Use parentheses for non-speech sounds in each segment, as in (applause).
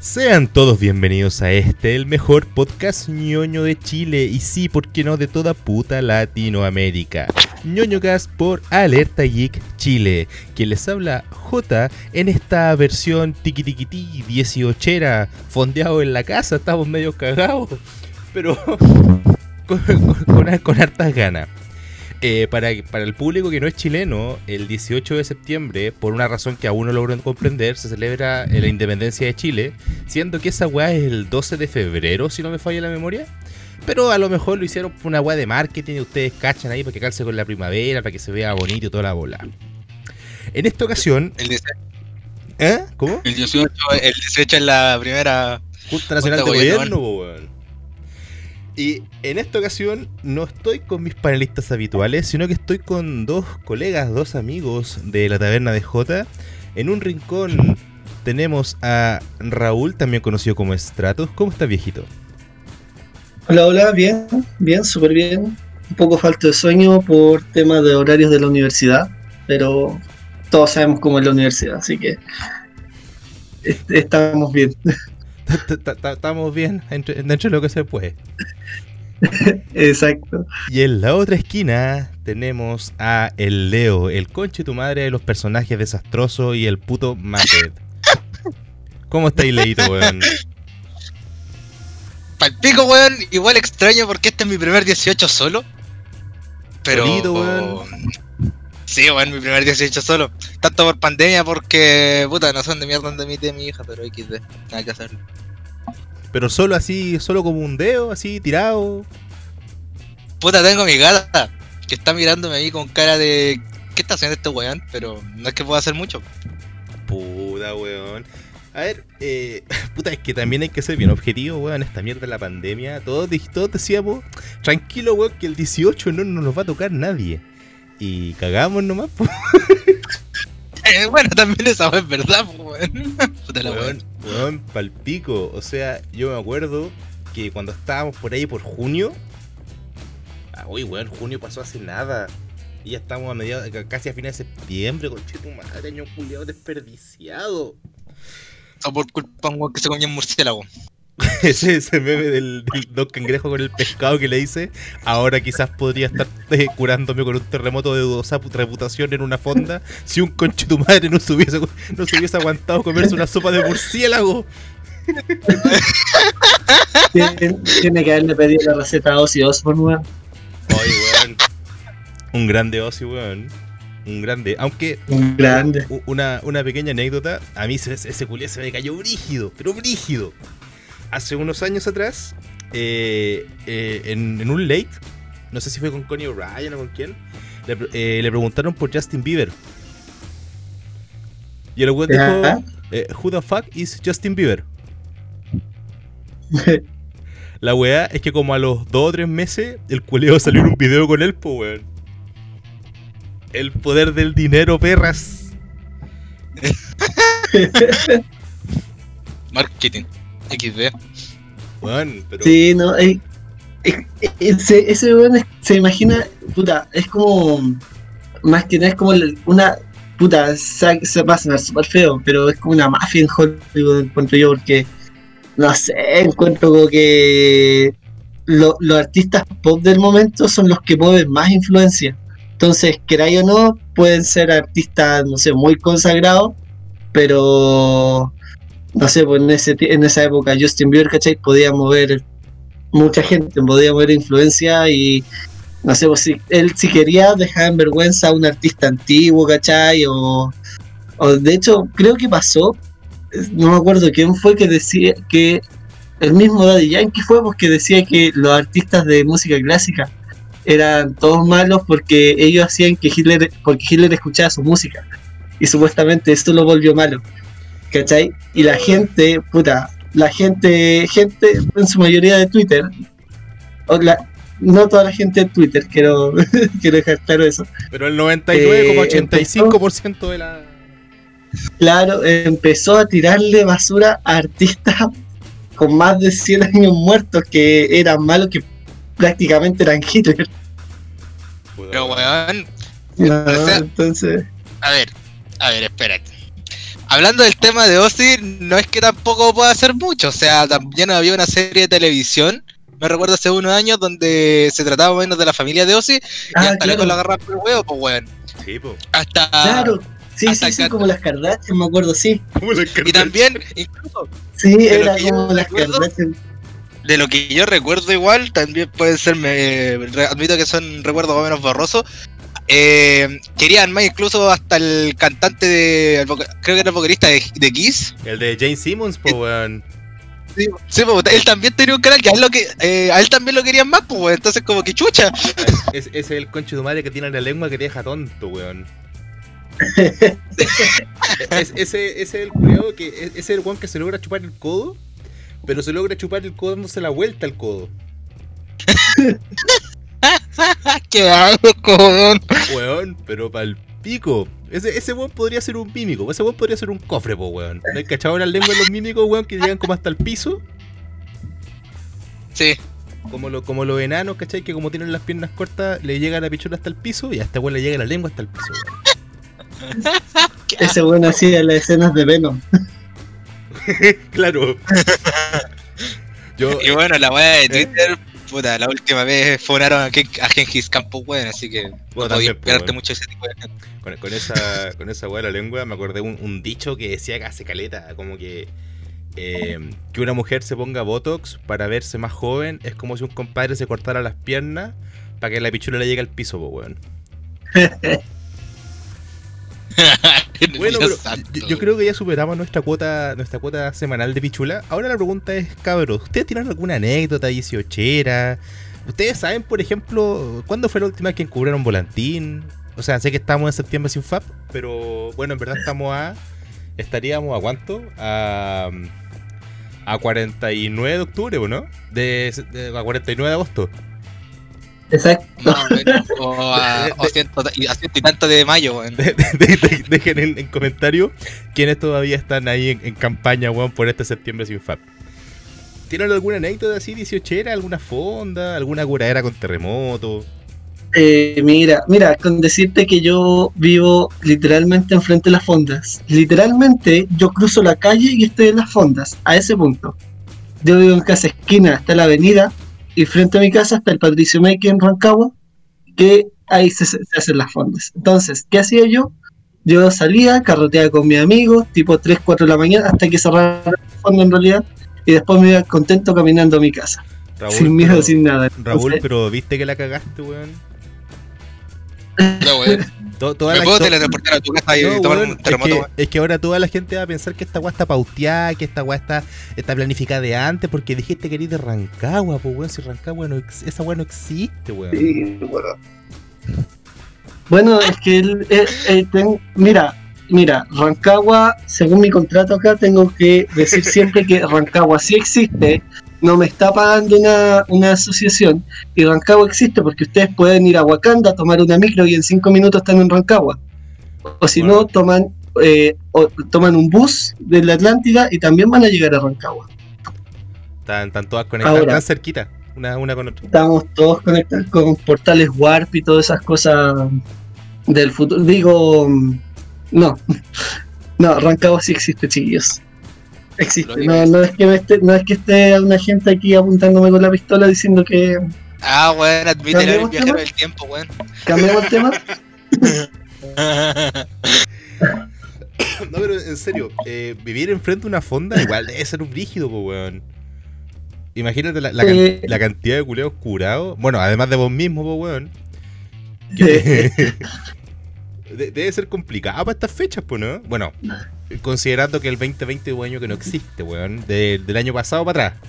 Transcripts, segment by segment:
Sean todos bienvenidos a este, el mejor podcast ñoño de Chile y sí, ¿por qué no de toda puta Latinoamérica? ñoñocast por Alerta Geek Chile, quien les habla J en esta versión tiki tiki tiki 18era, fondeado en la casa, estamos medio cagados, pero (laughs) con hartas ganas. Eh, para, para el público que no es chileno, el 18 de septiembre, por una razón que aún no logro comprender, se celebra la independencia de Chile, siendo que esa weá es el 12 de febrero, si no me falla la memoria. Pero a lo mejor lo hicieron por una weá de marketing y ustedes cachan ahí para que calce con la primavera, para que se vea bonito y toda la bola. En esta ocasión. El 18, ¿Eh? ¿Cómo? el 18, el 18 es la primera. Junta Nacional de Gobierno, weón. Y en esta ocasión no estoy con mis panelistas habituales, sino que estoy con dos colegas, dos amigos de la taberna de J. En un rincón tenemos a Raúl, también conocido como Stratos. ¿Cómo estás, viejito? Hola, hola, bien, bien, súper bien. Un poco falto de sueño por temas de horarios de la universidad, pero todos sabemos cómo es la universidad, así que est- estamos bien. (laughs) Estamos bien dentro de lo que se puede. (laughs) Exacto. Y en la otra esquina tenemos a el Leo, el conche tu madre de los personajes desastrosos y el puto Matet. ¿Cómo estáis, Leito, weón? Palpico, weón. Igual extraño porque este es mi primer 18 solo. Pero. Solito, weón. Sí, weón, mi primer 18 solo. Tanto por pandemia porque. Puta, no son de mierda de mi, de mi hija, pero XD. Nada que hacerlo. Pero solo así, solo como un dedo, así, tirado. Puta, tengo a mi gata que está mirándome ahí con cara de. ¿Qué está haciendo este weón? Pero no es que pueda hacer mucho. Puta, weón. A ver, eh, (laughs) puta, es que también hay que ser bien objetivo, weón. Esta mierda de la pandemia. Todos, todos decíamos, tranquilo, weón, que el 18 no, no nos va a tocar nadie. Y cagamos nomás, po. (laughs) Eh, bueno, también esa es verdad, pues, weón. (laughs) Puta la Weón, weón. weón, palpico. O sea, yo me acuerdo que cuando estábamos por ahí por junio. Ah, uy, weón, junio pasó hace nada. Y ya estamos a mediados, casi a finales de septiembre, con tu madre, año culiado desperdiciado. Todo por culpa de un weón que se comió un murciélago. (laughs) Ese, ese meme del, del Don Cangrejo con el pescado que le dice, ahora quizás podría estar eh, curándome con un terremoto de dudosa put- reputación en una fonda si un conche tu madre no se hubiese, no se hubiese aguantado comerse una sopa de murciélago. Tiene, que haberle pedido la receta a Ozzy Osbourne, weón. Oye, weón. Un grande Ozzy, weón. Un grande. Aunque, Un grande. una, una pequeña anécdota, a mí se, ese culé se me cayó brígido, pero brígido. Hace unos años atrás, eh, eh, en, en un late, no sé si fue con Connie O'Brien o con quién, le, eh, le preguntaron por Justin Bieber. Y el weón dijo, eh, Who the fuck is Justin Bieber? (laughs) La weá es que como a los dos o tres meses, el culeo salió en un video con él, po weón. El poder del dinero, perras. (laughs) Marketing. XD. Weón, pero. Sí, no, eh, ese, ese weón es- se imagina, puta, es como, más que nada es como una, puta, se, se va a sonar súper feo, pero es como una mafia en Hollywood, encuentro yo, porque, no sé, encuentro como que lo- los artistas pop del momento son los que mueven más influencia. Entonces, queráis o no, pueden ser artistas, no sé, muy consagrados, pero no sé, pues en, ese, en esa época Justin Bieber, ¿cachai? Podía mover mucha gente, podía mover influencia y no sé, pues si él si quería dejar en vergüenza a un artista antiguo, ¿cachai? O, de hecho, creo que pasó, no me acuerdo quién fue que decía que el mismo Daddy Yankee fue porque decía que los artistas de música clásica eran todos malos porque ellos hacían que Hitler, porque Hitler escuchaba su música y supuestamente esto lo volvió malo. ¿Cachai? Y la gente, puta, la gente, gente en su mayoría de Twitter, o la- no toda la gente de Twitter, quiero, (laughs) quiero dejar claro eso. Pero el 99,85% de la. Claro, empezó a tirarle basura a artistas con más de 100 años muertos que eran malos, que prácticamente eran Hitler. Pero weón, No, entonces, a ver, a ver, espérate. Hablando del tema de Ozzy, no es que tampoco pueda hacer mucho. O sea, también había una serie de televisión, me recuerdo hace unos años, donde se trataba menos de la familia de Ozzy. y Ah, hasta claro. luego lo agarraron por el huevo, pues weón. Sí. Hasta. Claro. Sí, hasta sí, sí, como las Kardashian, me acuerdo, sí. ¿Cómo le Y también, incluso, Sí, era como las recuerdo- Kardashian. de lo que yo recuerdo igual, también puede ser, me, re- admito que son recuerdos más o menos borrosos. Eh, querían más incluso hasta el cantante de, el creo que era el vocalista de, de Kiss. El de Jane Simmons, po, weón. Sí, pues, él también tenía un canal que a él, lo que, eh, a él también lo querían más, pues, weón. entonces como que chucha. Es, ese es el concho de madre que tiene la lengua que te deja tonto, weón. (laughs) es, ese, ese es el culiao que. es- Ese es el weón que se logra chupar el codo, pero se logra chupar el codo dándose la vuelta al codo. (laughs) (laughs) Qué asco, weón. Weón, pero pa'l pico. Ese, ese weón podría ser un mímico, ese weón podría ser un cofre, po, weón. ¿No hay cachado la lengua de los mímicos, weón, que llegan como hasta el piso? Sí. Como, lo, como los enanos, ¿cachai? Que como tienen las piernas cortas, le llega la pichula hasta el piso y a este weón le llega la lengua hasta el piso, weón. Qué (laughs) (laughs) Ese bueno hacía las escenas de Venom. Claro. Yo, Y bueno, la weá de Twitter, puta, la última vez funaron a, Ken- a Gengis Khan, pues, weón, así que no Bueno, podía también, pues, esperarte mucho de ese tipo de gente. Con, con esa con esa weá de la lengua me acordé un, un dicho que decía que hace caleta, como que eh, que una mujer se ponga botox para verse más joven es como si un compadre se cortara las piernas para que la pichula le llegue al piso, po, weón. (laughs) (laughs) Bueno, pero yo, yo creo que ya superamos nuestra cuota nuestra cuota semanal de pichula. Ahora la pregunta es, cabros, ¿ustedes tienen alguna anécdota 18era? ¿Ustedes saben, por ejemplo, cuándo fue la última vez que encubrieron volantín? O sea, sé que estamos en septiembre sin FAP, pero bueno, en verdad estamos a... ¿Estaríamos a cuánto? A... A 49 de octubre, ¿o no? De, de- a 49 de agosto. Exacto. Más o menos, o a, (laughs) o a ciento, y a ciento y tanto de mayo, weón. De- de- de- dejen en, en comentarios quiénes todavía están ahí en, en campaña, weón, por este septiembre sin FAP. ¿Tienen alguna anécdota así, 18era? ¿Alguna fonda? ¿Alguna curadera con terremoto? Eh, mira, mira, con decirte que yo vivo literalmente enfrente de las fondas. Literalmente yo cruzo la calle y estoy en las fondas, a ese punto. Yo vivo en casa esquina, está la avenida, y frente a mi casa está el Patricio Meque en Rancagua, que ahí se, se hacen las fondas. Entonces, ¿qué hacía yo? Yo salía, carreteaba con mis amigos, tipo 3, 4 de la mañana, hasta que cerrara la fonda en realidad, y después me iba contento caminando a mi casa, Raúl, sin miedo, pero, sin nada. Raúl, Entonces, pero viste que la cagaste, weón. No, weón. To- toda Me la- puedo teletransportar a tu casa y No, tomar un es, que, weón. es que ahora toda la gente va a pensar que esta weá está pauteada, que esta weá está, está planificada de antes, porque dijiste que eres de Rancagua, pues weón, si Rancagua no ex- esa weá no existe, weón. Sí, bueno. Bueno, es que el- ten- mira, mira, Rancagua, según mi contrato acá, tengo que decir siempre que Rancagua sí existe, no me está pagando una, una asociación, y Rancagua existe porque ustedes pueden ir a Wakanda, tomar una micro y en cinco minutos están en Rancagua. O si Bueno. no, toman, eh, o toman un bus de la Atlántida y también van a llegar a Rancagua. Están, están todas conectadas, Ahora. tan cerquita, una, una con otra. estamos todos conectados con portales Warp y todas esas cosas del futuro. Digo, mm, no, (laughs) no, Rancagua sí existe, chiquillos. Existe. No, no es que me esté, no es que esté una gente aquí apuntándome con la pistola diciendo que Ah, weón, admítelo, el ¿Cambiamos viajero tema? del tiempo, weón. cambiemos el tema. (laughs) No, pero en serio, eh, vivir enfrente de una fonda igual debe ser un brígido, pues weón. Imagínate la, la can- Eh. la cantidad de culeos curados. Bueno, además de vos mismo, pues weón. (laughs) Eh, (laughs) De- debe ser complicado para estas fechas, pues, ¿no? Bueno, considerando que el 2020 es un año que no existe, weón. de- del año pasado para atrás.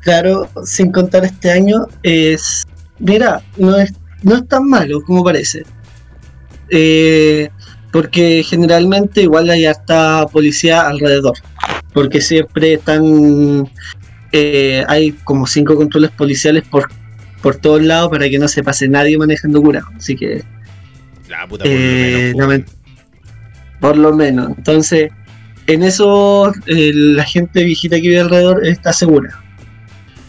claro, sin contar este año, es. Mira, no es, no es tan malo como parece. Eh, porque generalmente igual hay harta policía alrededor. Porque siempre están. eh, hay como cinco controles policiales por, por todos lados para que no se pase nadie manejando cura. Así que, La puta, por lo Eh, menos, por lo menos. Entonces, en eso eh, la gente viejita que vive alrededor está segura.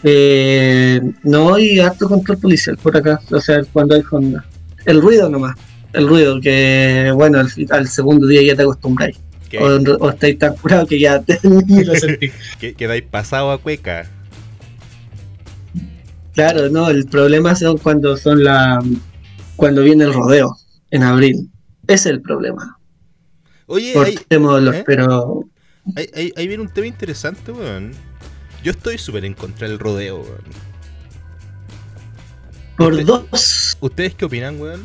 Eh, no hay harto control policial por acá, o sea, cuando hay Honda. El ruido nomás, el ruido, que bueno, al, segundo día ya te acostumbráis. O, o estáis tan curado que ya te, (laughs) lo sentís. que, quedáis pasado a cueca. Claro, no, el problema son cuando son la cuando viene el rodeo en abril. Ese es el problema. Oye, Cortémoslo, ¿eh? pero ahí, ahí- ahí viene un tema interesante, weón. Yo estoy súper en contra del rodeo, weón. por dos ¿Ustedes qué opinan, weón?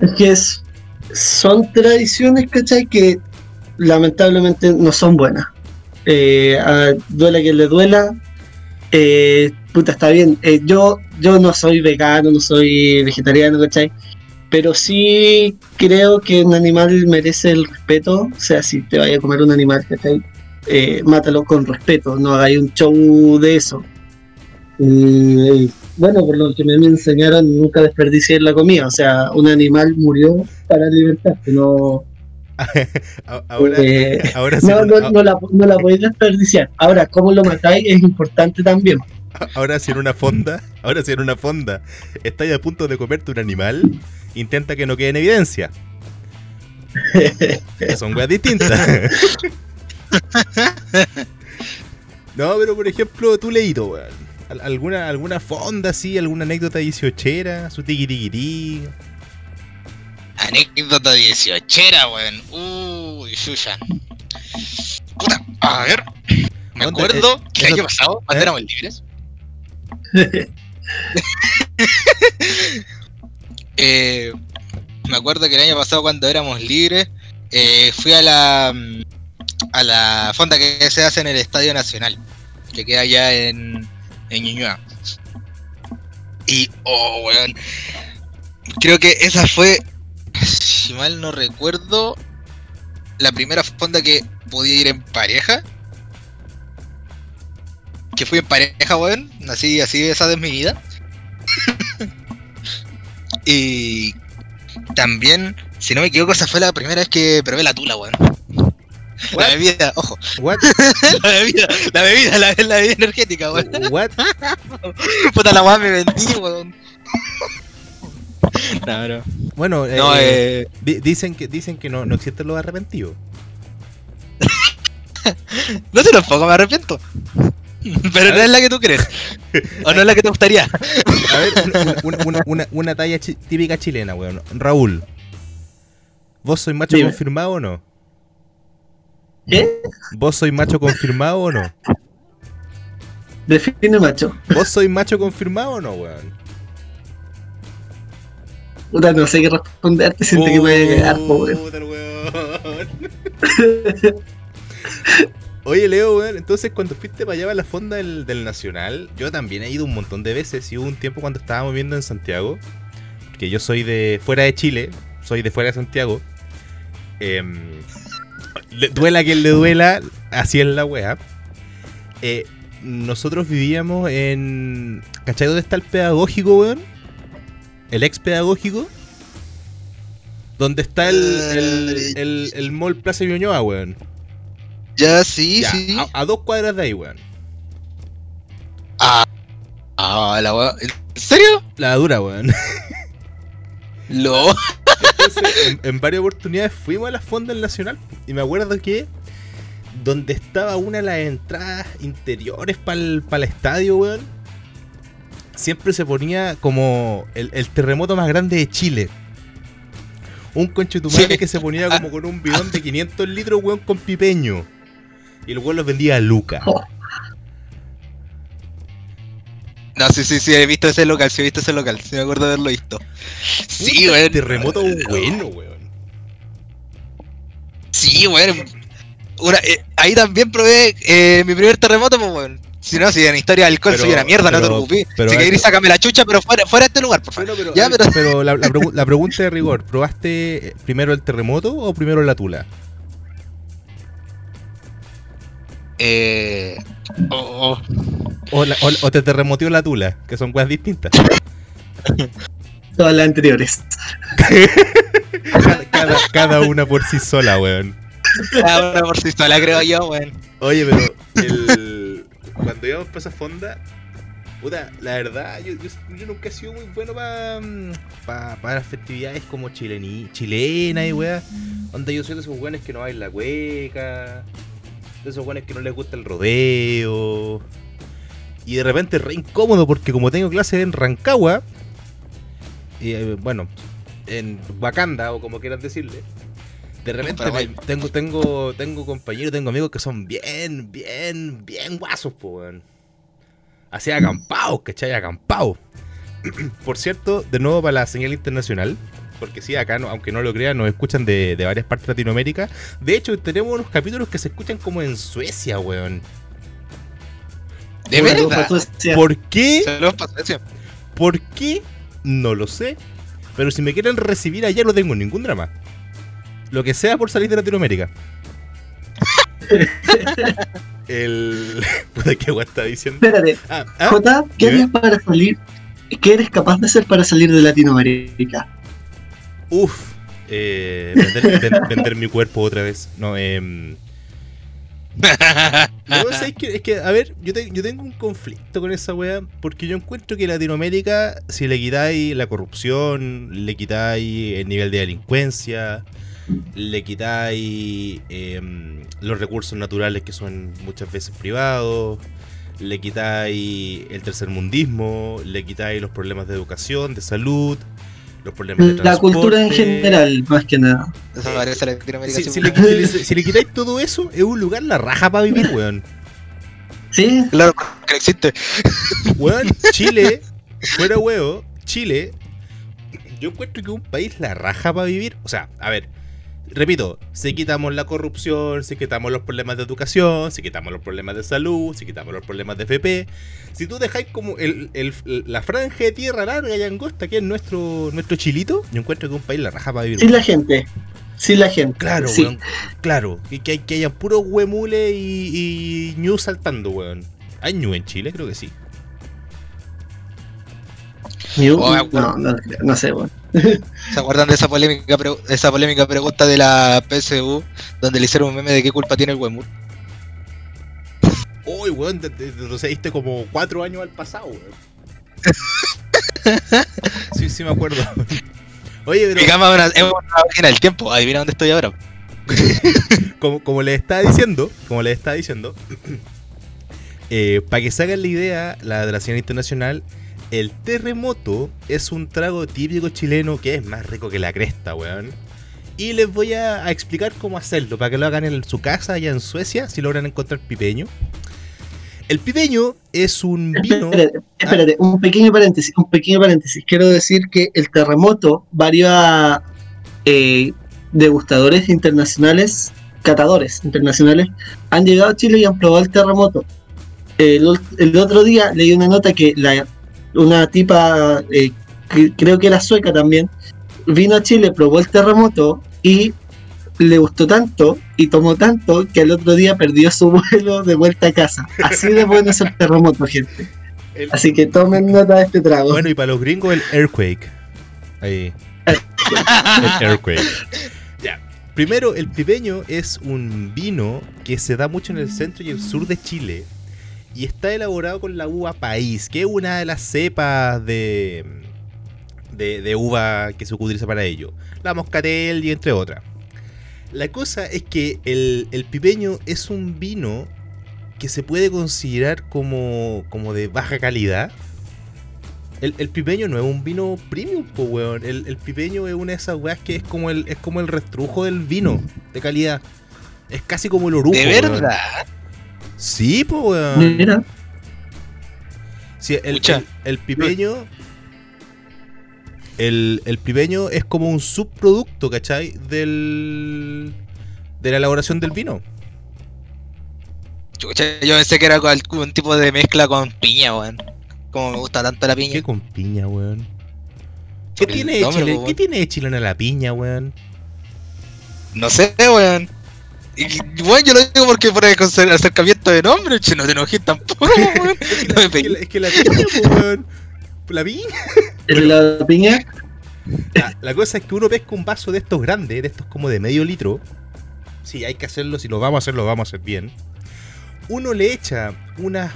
es que es, son tradiciones, ¿cachai? Que lamentablemente no son buenas. Eh, a- duela quien le duela. eh, puta, está bien. eh, yo, yo no soy vegano, no soy vegetariano, ¿cachai? Pero sí creo que un animal merece el respeto. O sea, si te vaya a comer un animal, ¿cachai? Eh, mátalo con respeto, no hagáis un show de eso. Bueno, por lo que me enseñaron, nunca desperdicié la comida. O sea, un animal murió para alimentarse, no, (laughs) Ahora, eh, ahora, sí, no, no, no la, no la podéis desperdiciar. Ahora, cómo lo matáis es importante también. (laughs) ahora si en una fonda, ahora si en una fonda estáis a punto de comerte un animal, intenta que no quede en evidencia. Son weas distintas. (laughs) No, pero por ejemplo, tú leído, weón. Al- ¿Alguna, alguna fonda así, alguna anécdota dieciochera, su tiquitiquití. Anécdota 18era, weón. Uy, Yuya. Puta, a ver. Me acuerdo Eh, que el año pasado, cuando ¿eh? éramos libres. (laughs) eh, me acuerdo que el año pasado, cuando éramos libres, eh, fui a la mm, a la fonda que se hace en el Estadio Nacional, que queda allá en, en Ñuñoa. Y, oh, weón. Creo que esa fue, si mal no recuerdo, la primera fonda que podía ir en pareja. Que fui en pareja, weón. Así, así esa es mi vida. (laughs) y también, si no me equivoco, esa fue la primera vez que probé la tula, weón. La bebida, ojo, What? (laughs) la bebida, la bebida, la, la bebida energética, weón. (laughs) What? Puta la weá me vendí, weón. No, no. Bueno, eh, No, eh. di- dicen que dicen que no, no existen los arrepentidos. No sé tampoco me arrepiento. (laughs) Pero no es la que tú crees. O no es la que te gustaría. A ver, una, una- una- una- una talla chi- típica chilena, weón. Raúl, ¿vos sois macho Dime. confirmado o no? ¿Qué? ¿Vos sois macho confirmado o no? Define macho. ¿Vos sois macho confirmado o no, weón? Puta, no sé qué responderte, siento que me voy a cagar, pobre. Puta el weón. (laughs) Oye, Leo, weón, entonces cuando fuiste para allá a la fonda del, del Nacional, yo también he ido un montón de veces y hubo un tiempo cuando estábamos viviendo en Santiago, porque yo soy de fuera de Chile, soy de fuera de Santiago. em, le- duela quien le duela, así es la wea. Eh, nosotros vivíamos en... ¿Cachai dónde está el pedagógico, weón? El ex pedagógico. Donde está el, el, el, el mall Plaza Ñuñoa, weón. Ya, sí, Ya, sí. A, a dos cuadras de ahí, weón. Ah, ah, la weá. ¿En serio? La dura, weón. (laughs) Lo. Entonces, en, en varias oportunidades fuimos a la fonda del Nacional y me acuerdo que donde estaba una de las entradas interiores para el estadio, weón, siempre se ponía como el, el terremoto más grande de Chile. Un concho de tu madre Sí. que se ponía como con un bidón de (laughs) 500 litros, weón, con pipeño. Y el weón los vendía a Luca. Oh. No, sí, sí, sí, he visto ese local, sí he visto ese local, sí me acuerdo de haberlo visto. Sí, weón. Terremoto bueno, weón. Sí, weón. Una- eh, ahí también probé eh, mi primer terremoto, pues, weón. Si no, si en historia de alcohol Pero- soy una mierda, no te preocupes. pero si querés, eso- sácame la chucha, pero fuera, fuera de este lugar, por favor. Bueno, pero, Ya, pero- pero la, la pregu- la pregunta de rigor, ¿probaste eh, primero el terremoto o primero la tula? Eh. oh, oh. O, la- o- o te terremoteó la tula, que son cosas distintas. (laughs) Todas las anteriores. Cada, cada- cada una por sí sola, weón. Cada una por sí sola, creo yo, weón. Oye, pero el- cuando íbamos para esa fonda, Puta, la verdad, yo, yo, yo nunca he sido muy bueno para pa, pa las festividades como chilení, chilena y weá. Donde yo soy de esos weones que no bailan la cueca, de esos weones que no les gusta el rodeo. Y de repente re incómodo porque como tengo clase en Rancagua, y, eh, bueno, en Wakanda o como quieras decirle, de repente me- tengo, tengo, tengo compañeros, tengo amigos que son bien, bien, bien guasos, weón. Así acampados, ¿cachai? Acampados. (clears throat) Por cierto, de nuevo para la señal internacional, porque sí, acá, no- aunque no lo crean, nos escuchan de, de varias partes de Latinoamérica. De hecho, tenemos unos capítulos que se escuchan como en Suecia, weón. De Bueno, verdad. ¿Por qué? ¿Por qué? No lo sé. Pero si me quieren recibir allá no tengo ningún drama. Lo que sea por salir de Latinoamérica. (laughs) El... (laughs) Puta, ¿Qué guay está diciendo? Espérate, Ah, ah, Jota, ¿qué ¿Qué? harías para salir? ¿Qué eres capaz de hacer para salir de Latinoamérica? Uf. Eh, vender, (laughs) ven- vender mi cuerpo otra vez. No, eh... ¿sabes qué? es que, a ver, yo tengo un conflicto con esa wea, porque yo encuentro que Latinoamérica, si le quitáis la corrupción, le quitáis el nivel de delincuencia, le quitáis em, los recursos naturales que son muchas veces privados, le quitáis el tercermundismo, le quitáis los problemas de educación, de salud, los problemas de La cultura en transporte. general, más que nada. Eso parece Latinoamérica. Si, le, weón. si le- si le quitáis todo eso, es un lugar la raja para vivir, weón. Sí, Claro que existe. Weón, (laughs) Chile, fuera huevo, Chile, yo encuentro que es un país la raja para vivir. O sea, a ver, repito, si quitamos la corrupción, si quitamos los problemas de educación, si quitamos los problemas de salud, si quitamos los problemas de FP, si tú dejáis como el, el- la franja de tierra larga y angosta que es nuestro, nuestro chilito, yo encuentro que un país la raja para vivir. sin weón. la gente. Sin la gente. Claro, sí. weón. Claro. Que, que, hay- que hayan puros huemules y, y ñu saltando, weón. ¿Hay ñu en Chile? Creo que sí. New- Oh, no, no, no sé, bueno. (laughs) ¿Se acuerdan de esa polémica, esa polémica pregunta de la PSU donde le hicieron un meme de qué culpa tiene el Wemur? Uy, weón, te, te retrocediste como cuatro años al pasado, weón. (laughs) sí, sí me acuerdo. Oye, Mi pero cama es una, es una máquina del tiempo. Adivina dónde estoy ahora. (laughs) como, como les estaba diciendo, como les estaba diciendo, (clears throat) para que se hagan la idea, la de la señal internacional, el terremoto es un trago típico chileno que es más rico que la cresta, weón. Y les voy a, a explicar cómo hacerlo, para que lo hagan en su casa allá en Suecia, si logran encontrar pipeño. El pipeño es un vino... Espérate, espérate, un pequeño paréntesis, un pequeño paréntesis. Quiero decir que el terremoto, varios eh, degustadores internacionales, catadores internacionales, han llegado a Chile y han probado el terremoto. El otro día leí una nota que la, una tipa, eh, que creo que era sueca también, vino a Chile, probó el terremoto y le gustó tanto y tomó tanto que al otro día perdió su (laughs) vuelo de vuelta a casa. Así de bueno es el terremoto, gente. el- Así que tomen nota de este trago. Bueno, y para los gringos el Earthquake. Ahí. (laughs) El Earthquake. Ya. Primero, el pipeño es un vino que se da mucho en el centro y el sur de Chile. Y está elaborado con la uva país, que es una de las cepas de, de, de uva que se utiliza para ello. La moscatel y entre otras. La cosa es que el, el pipeño es un vino que se puede considerar como, como de baja calidad. El, el pipeño no es un vino premium, po, weón. El, el pipeño es una de esas weas que es como el, es como el restrujo del vino de calidad. Es casi como el orujo. ¿De weón. Sí, po, weón. Mira, Sí, el, el, el pipeño. El, el pipeño es como un subproducto, ¿cachai? Del. De la elaboración del vino. Chucha, yo pensé que era algún tipo de mezcla con piña, weón. Como me gusta tanto la piña. ¿Qué con piña, weón? ¿Qué tiene, nombre, chile, ¿Qué tiene de chilena la piña, weón? No sé, weón. Y bueno, yo lo digo porque por el acercamiento de nombre, che, no te enojes tampoco, (laughs) weón. No me Es que, la, es que la piña, weón. La piña. la piña, La, la cosa es que uno pesca un vaso de estos grandes, de estos como de medio litro. Sí, hay que hacerlo, si lo vamos a hacer, lo vamos a hacer bien. Uno le echa unas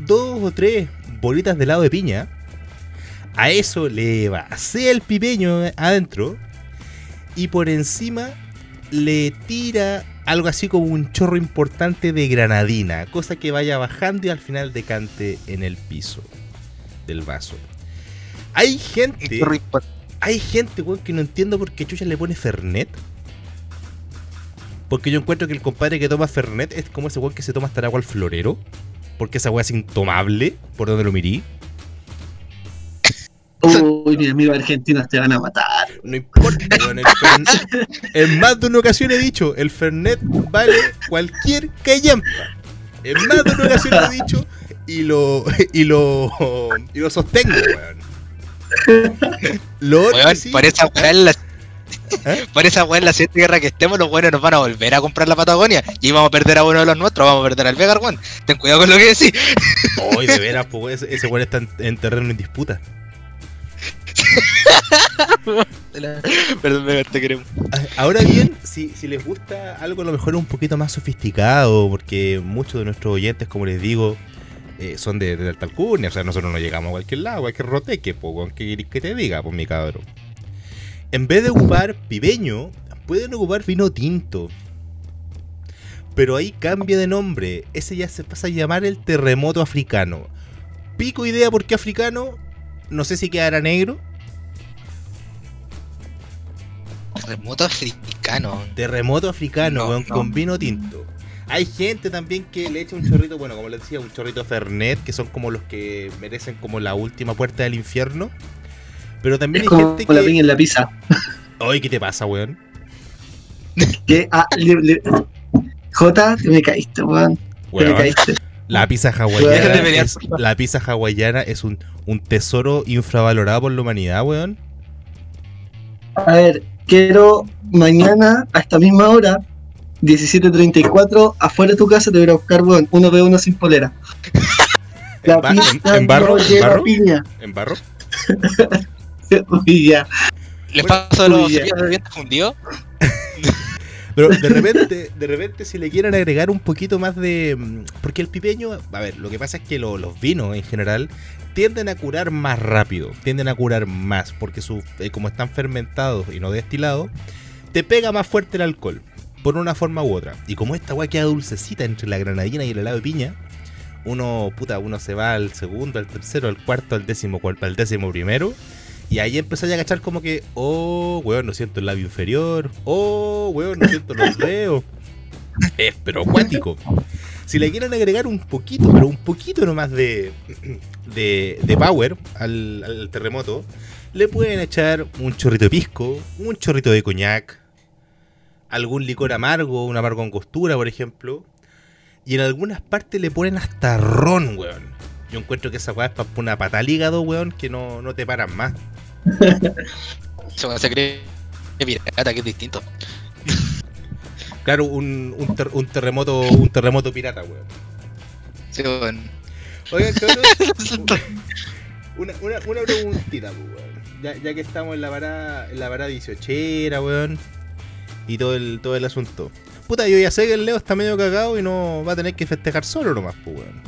dos o tres bolitas de helado de piña. A eso le vacía el pipeño adentro. Y por encima le tira algo así como un chorro importante de granadina. Cosa que vaya bajando y al final decante en el piso del vaso. Hay gente. Hay gente, weón, que no entiendo por qué Chucha le pone Fernet. Porque yo encuentro que el compadre que toma Fernet es como ese weón que se toma hasta el agua al florero. Porque esa weá es intomable, por donde lo mirí. Uy, mis amigos argentinos te van a matar. No importa, weón. El Fernet, en más de una ocasión he dicho, el Fernet vale cualquier callampa. En más de una ocasión lo he dicho y lo, y lo, y lo sostengo, weón. Lo otro Weón, sí- por esa weá en la. ¿Eh? Por esa weá en la siguiente guerra que estemos, los buenos nos van a volver a comprar la Patagonia. Y vamos a perder a uno de los nuestros, vamos a perder al Vegar, weón. Ten cuidado con lo que decís. Hoy de veras, pues ese, ese weón está en, en terreno en disputa. (laughs) Perdón. Ah, Ahora bien, si, si les gusta algo a lo mejor un poquito más sofisticado, porque muchos de nuestros oyentes, como les digo, eh, son de, de alcurnia, o sea, nosotros no llegamos a cualquier lado, a cualquier roteque, ¿qué querés que te diga, pues, mi cabrón? En vez de ocupar pibeño, pueden ocupar vino tinto. Pero ahí cambia de nombre, ese ya se pasa a llamar el terremoto africano. Pico idea por qué africano, no sé si quedará negro, Remoto africano. Terremoto africano, No, weón, no. con vino tinto. Hay gente también que le echa un chorrito, bueno, como les decía, un chorrito Fernet, que son como los que merecen como la última puerta del infierno. Pero también Es hay como gente la que. piña en la pizza. (laughs) Ay, ¿qué te pasa, weón? Que, ah, le- le- Jota, te me caíste, weón. Te me Weón, caíste. la pizza hawaiana. es- la pizza hawaiana es un, un tesoro infravalorado por la humanidad, weón. A ver, quiero mañana a esta misma hora, 17.34, afuera de tu casa te voy a buscar, weón, uno v uno sin polera. La (laughs) ¿En, barro? no ¿En barro? piña. ¿En barro? (laughs) Uy, ya. ¿Les Bueno, paso de los uy, de dientes fundidos? (laughs) Pero de repente, de repente si le quieren agregar un poquito más de... mm, Porque el pipeño, a ver, lo que pasa es que lo- los vinos en general tienden a curar más rápido, tienden a curar más, porque su, eh, como están fermentados y no destilados, te pega más fuerte el alcohol, por una forma u otra. Y como esta weá queda dulcecita entre la granadina y el helado de piña, uno, puta, uno se va al segundo, al tercero, al cuarto, al décimo, al décimo primero. Y ahí empezáis a cachar como que, oh, weón, no siento el labio inferior. Oh, weón, no siento los (laughs) dedos. Es pero acuático. Si le quieren agregar un poquito, pero un poquito nomás de, de, de power al, terremoto, le pueden echar un chorrito de pisco, un chorrito de coñac, algún licor amargo, un amargo en costura, por ejemplo. Y en algunas partes le ponen hasta ron, weón. Yo encuentro que esa weá es para una pata al hígado, weón, que no, no te paran más. (laughs) Se pirata, que es distinto. Claro, un, un, ter- un terremoto un terremoto pirata, weón. Sí, weón. Oigan, cabrón, (laughs) una, una, una preguntita, pues, weón. Ya, ya que estamos en la parada, en la parada 18 weón. Y todo el, todo el asunto. Puta, yo ya sé que el Leo está medio cagado y no va a tener que festejar solo nomás, pues, weón.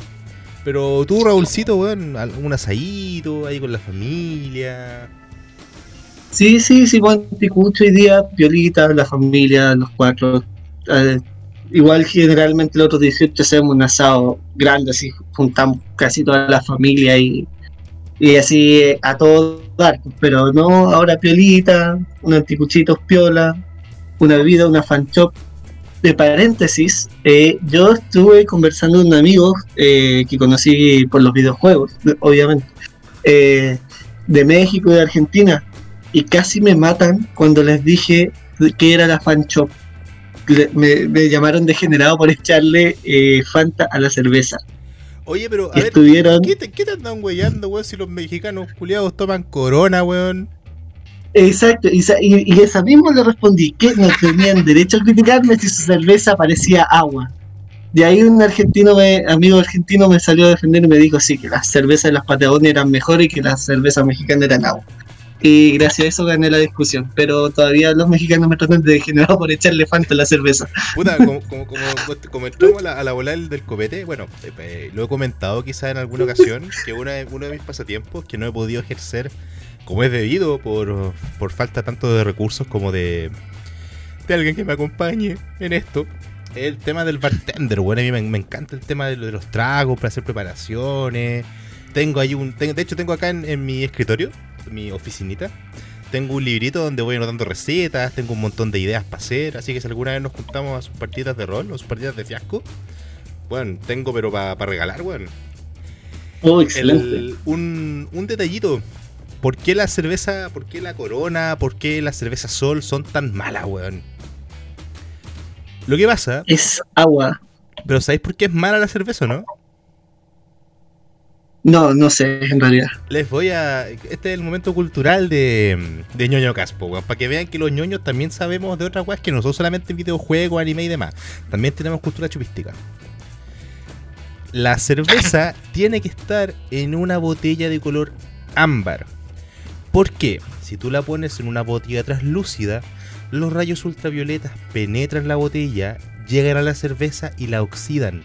Pero tú, Raulcito, weón, un asadito ahí con la familia. Sí, sí, sí, buen picucho hoy día, violita, la familia, los cuatro. Eh, igual generalmente los otros 18 hacemos un asado grande, así juntamos casi toda la familia y, y así eh, a todo dar. Pero no, ahora piolita, unos anticuchitos piola, una bebida, una fan shop. De paréntesis, eh, yo estuve conversando con un amigo que conocí por los videojuegos, obviamente, de México y de Argentina y casi me matan cuando les dije que era la fan shop. Me, me llamaron degenerado por echarle eh, Fanta a la cerveza. Oye, pero a Y ver, estuvieron. ¿qué te, qué te andan weyando, weón? Si los mexicanos culiados toman corona, weón. Exacto, y, y esa misma le respondí que no tenían derecho a criticarme si su cerveza parecía agua. De ahí un argentino, me- amigo argentino, me salió a defender y me dijo sí, que las cervezas de las Patagonias eran mejores y que las cervezas mexicanas eran agua. Y gracias a eso gané la discusión. Pero todavía los mexicanos me tratan de degenerado por echarle Fanta a la cerveza. Puta, como, como, como, a la, bola del, copete, bueno, eh, lo he comentado quizá en alguna ocasión, que una, de- uno de mis pasatiempos que no he podido ejercer como es debido por, por falta tanto de recursos como de, de alguien que me acompañe en esto. es El tema del bartender, bueno, a mí me, encanta el tema de, de los tragos para hacer preparaciones. Tengo ahí un. tengo- de hecho, tengo acá en, mi escritorio, mi oficinita, tengo un librito donde voy anotando recetas, tengo un montón de ideas para hacer, así que si alguna vez nos juntamos a sus partidas de rol o sus partidas de fiasco, bueno, tengo pero para regalar, bueno. Oh, excelente. El- un, un detallito. ¿Por qué la cerveza, por qué la corona, por qué la cerveza sol son tan malas, weón? Lo que pasa, Es agua. pero ¿sabéis por qué es mala la cerveza, no? No, no sé, en realidad. Les voy a. Este es el momento cultural de, de ñoño caspo, weón. Para que vean que los ñoños también sabemos de otras weas que no son solamente videojuegos, anime y demás. También tenemos cultura chupística. La cerveza (laughs) tiene que estar en una botella de color ámbar. ¿Por qué? Si tú la pones en una botella translúcida, los rayos ultravioletas penetran la botella, llegan a la cerveza y la oxidan.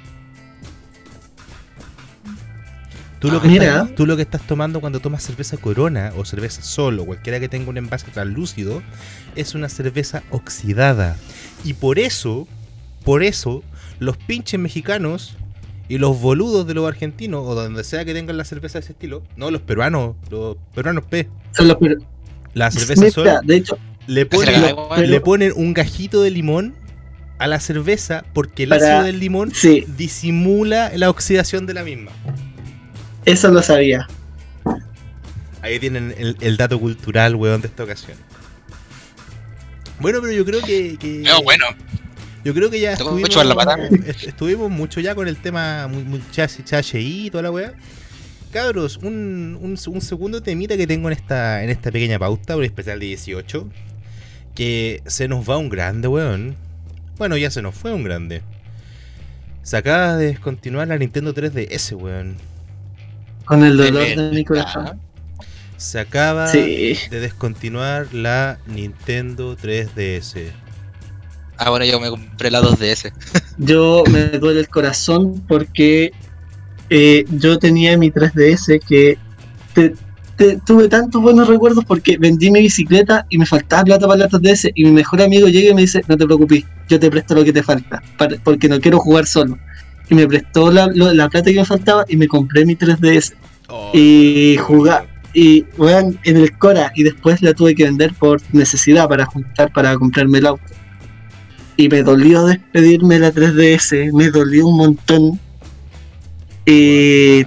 Tú lo, que Ah, mira. estás, tú lo que estás tomando cuando tomas cerveza Corona o cerveza Sol o cualquiera que tenga un envase translúcido es una cerveza oxidada. Y por eso, por eso, los pinches mexicanos y los boludos de los argentinos o donde sea que tengan la cerveza de ese estilo, no los peruanos, los peruanos P, Son los per- la cerveza Sol Mira, de hecho, ponen, le ponen un gajito de limón a la cerveza porque el Para- ácido del limón sí, disimula la oxidación de la misma. Eso lo sabía. Ahí tienen el, el dato cultural, weón, de esta ocasión. Bueno, pero yo creo que. que- No, bueno. Yo creo que ya estuvimos, chupar la pata. estuvimos mucho ya con el tema muy, chase y toda la weá. Cabros, un, un, un segundo temita que tengo en esta, en esta pequeña pauta, un especial de 18. Que se nos va un grande, weón. Bueno, ya se nos fue un grande. Se acaba de descontinuar la Nintendo 3DS, weón. Con el dolor De de mi corazón. Se acaba Sí. de descontinuar la Nintendo 3DS. Ah, bueno, yo me compré la 2DS. (laughs) Yo me duele el corazón porque eh, yo tenía mi 3DS que te- te- tuve tantos buenos recuerdos porque vendí mi bicicleta y me faltaba plata para la 3DS y mi mejor amigo llega y me dice, no te preocupes, yo te presto lo que te falta, para- porque no quiero jugar solo. Y me prestó la, lo- la plata que me faltaba y me compré mi 3DS. Y jugar. Y weón, en el Cora y después la tuve que vender por necesidad para juntar para comprarme el auto. Y me dolió despedirme de la 3DS, me dolió un montón. Y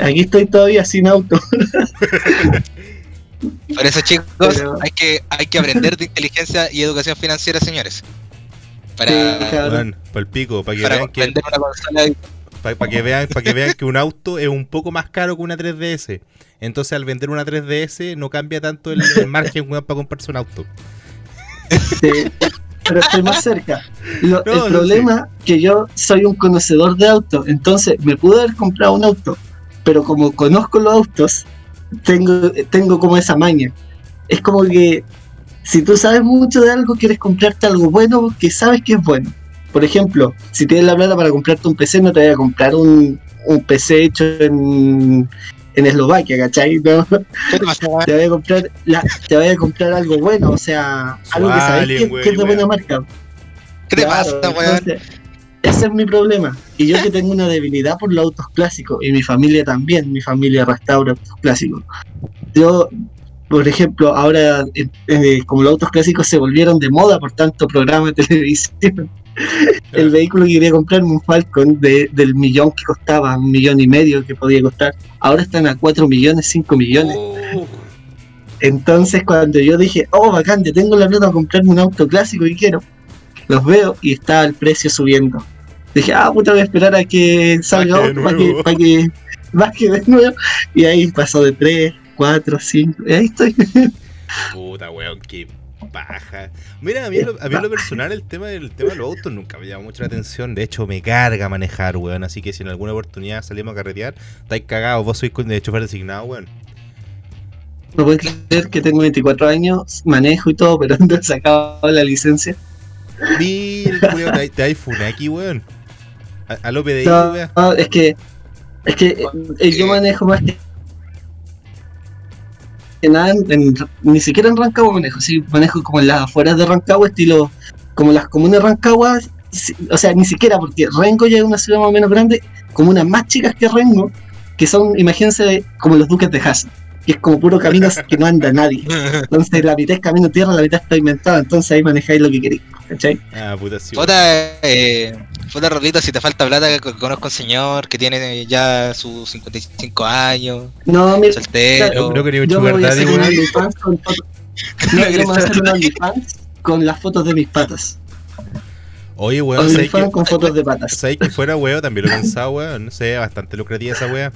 aquí estoy todavía sin auto. Por eso, chicos, Pero- hay, que, hay que aprender de inteligencia y educación financiera, señores. Para, pa'l pico, para que para vean que vender una consola. para que vean, para que vean que un auto es un poco más caro que una 3DS. Entonces al vender una 3DS no cambia tanto el, el margen para comprarse un auto. Sí, pero estoy más cerca. Lo- No, el no, problema que yo soy un conocedor de autos, entonces me pude haber comprado un auto, pero como conozco los autos, tengo, tengo como esa maña. Es como que si tú sabes mucho de algo, quieres comprarte algo bueno que sabes que es bueno. Por ejemplo, si tienes la plata para comprarte un PC, no te voy a comprar un, un PC hecho en, en Eslovaquia, ¿cachai? No, ¿Qué te (laughs) te voy a comprar la, te voy a comprar algo bueno, o sea, algo que sabes que, es de buena marca. ¿Qué te Claro, pasa, weón? ese es mi problema. Y yo que tengo una debilidad por los autos clásicos, y mi familia también, mi familia restaura autos clásicos. Yo, por ejemplo, ahora, eh, eh, como los autos clásicos se volvieron de moda por tanto programa de televisión, el vehículo que quería comprarme, un Falcon, de, del millón que costaba, un millón y medio que podía costar, ahora están a 4 millones, 5 millones. Oh, Entonces cuando yo dije, oh bacán, yo tengo la plata para comprarme un auto clásico que quiero, los veo y está el precio subiendo. Dije, ah puta, voy a esperar a que salga otro para que, para que baje de nuevo. Y ahí pasó de 3, 4, 5, y ahí estoy. (laughs) puta weón, qué paja. Mira, a mí, lo, a mí lo personal el tema del tema de los autos nunca me llama mucho la atención. De hecho, me carga manejar, weón. Así que si en alguna oportunidad salimos a carretear, estáis cagados. Vos sois de chofer designado, weón. No pueden creer que tengo 24 años, manejo y todo, pero (laughs) no he sacado la licencia. Mira, weón, te, hay Funaki, weón. A, a lo PDI, No, es que, es que eh, yo manejo más que, que nada, en- en- ni siquiera en Rancagua manejo, sí, manejo como en las afueras de Rancagua, estilo, como las comunas de Rancagua, sí, o sea, ni siquiera, porque Rengo ya es una ciudad más o menos grande, comunas más chicas que Rengo, que son, imagínense, como los duques de Hassel, que es como puro camino (laughs) que no anda nadie. Entonces la mitad es camino tierra, la mitad es pavimentada, entonces ahí manejáis lo que queréis, ¿cachai? Ah, puta, sí, weón. Puta, eh, puta Rolito, si te falta plata, que conozco a un señor que tiene ya sus 55 años, No, mira, soltero. Creo que ni un yo me voy a sugar daddy, hacer un weón. OnlyFans con fotos. No, yo me voy a hacer un OnlyFans con las fotos de mis patas. Oye, weón, ¿sabes OnlyFans que, con fotos de patas. ¿sabes que fuera weón? También lo he pensado, weón. No sé, bastante lucrativa esa wea.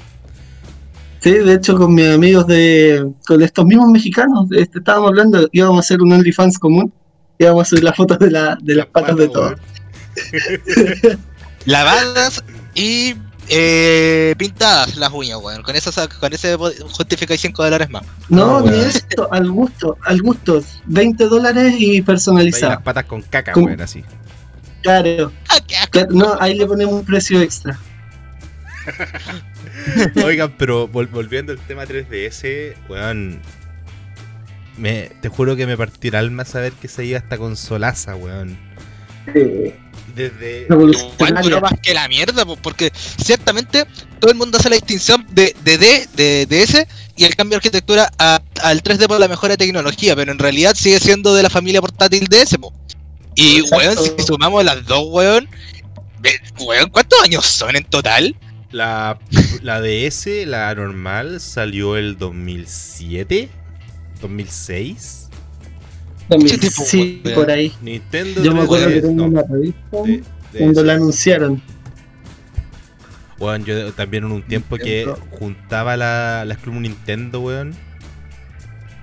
Sí, de hecho con mis amigos de, con estos mismos mexicanos, este, estábamos hablando, íbamos a hacer un OnlyFans común, íbamos a subir las fotos de, la, de las patas de todos. (laughs) Lavadas y eh, pintadas las uñas, weón. Con eso, con ese justificáis 5 dólares más. No, No, ni weón. esto, al gusto, al gusto, 20 dólares y Ahí las personalizado. patas con caca, weón, así. Claro, Ah, no, ahí le ponemos un precio extra. (laughs) Oigan, pero vol- volviendo al tema 3DS, weón. Me, te juro que me partió el alma saber que se iba esta consolaza, weón. Eh, Desde. Igual duró más que la mierda, po, porque ciertamente todo el mundo hace la distinción de, de D, de DS y el cambio de arquitectura a- al 3D por la mejora de tecnología, pero en realidad sigue siendo de la familia portátil DS, po. Y Exacto. weón, si sumamos las dos, weón, weón, ¿cuántos años son en total? La, la DS, la normal, salió el 2007, 2006. Sí, por ahí. Nintendo Yo me acuerdo 3DS, que tengo no, una revista de- cuando la anunciaron. Weón, yo también en un tiempo que juntaba la, las Club Nintendo, weón.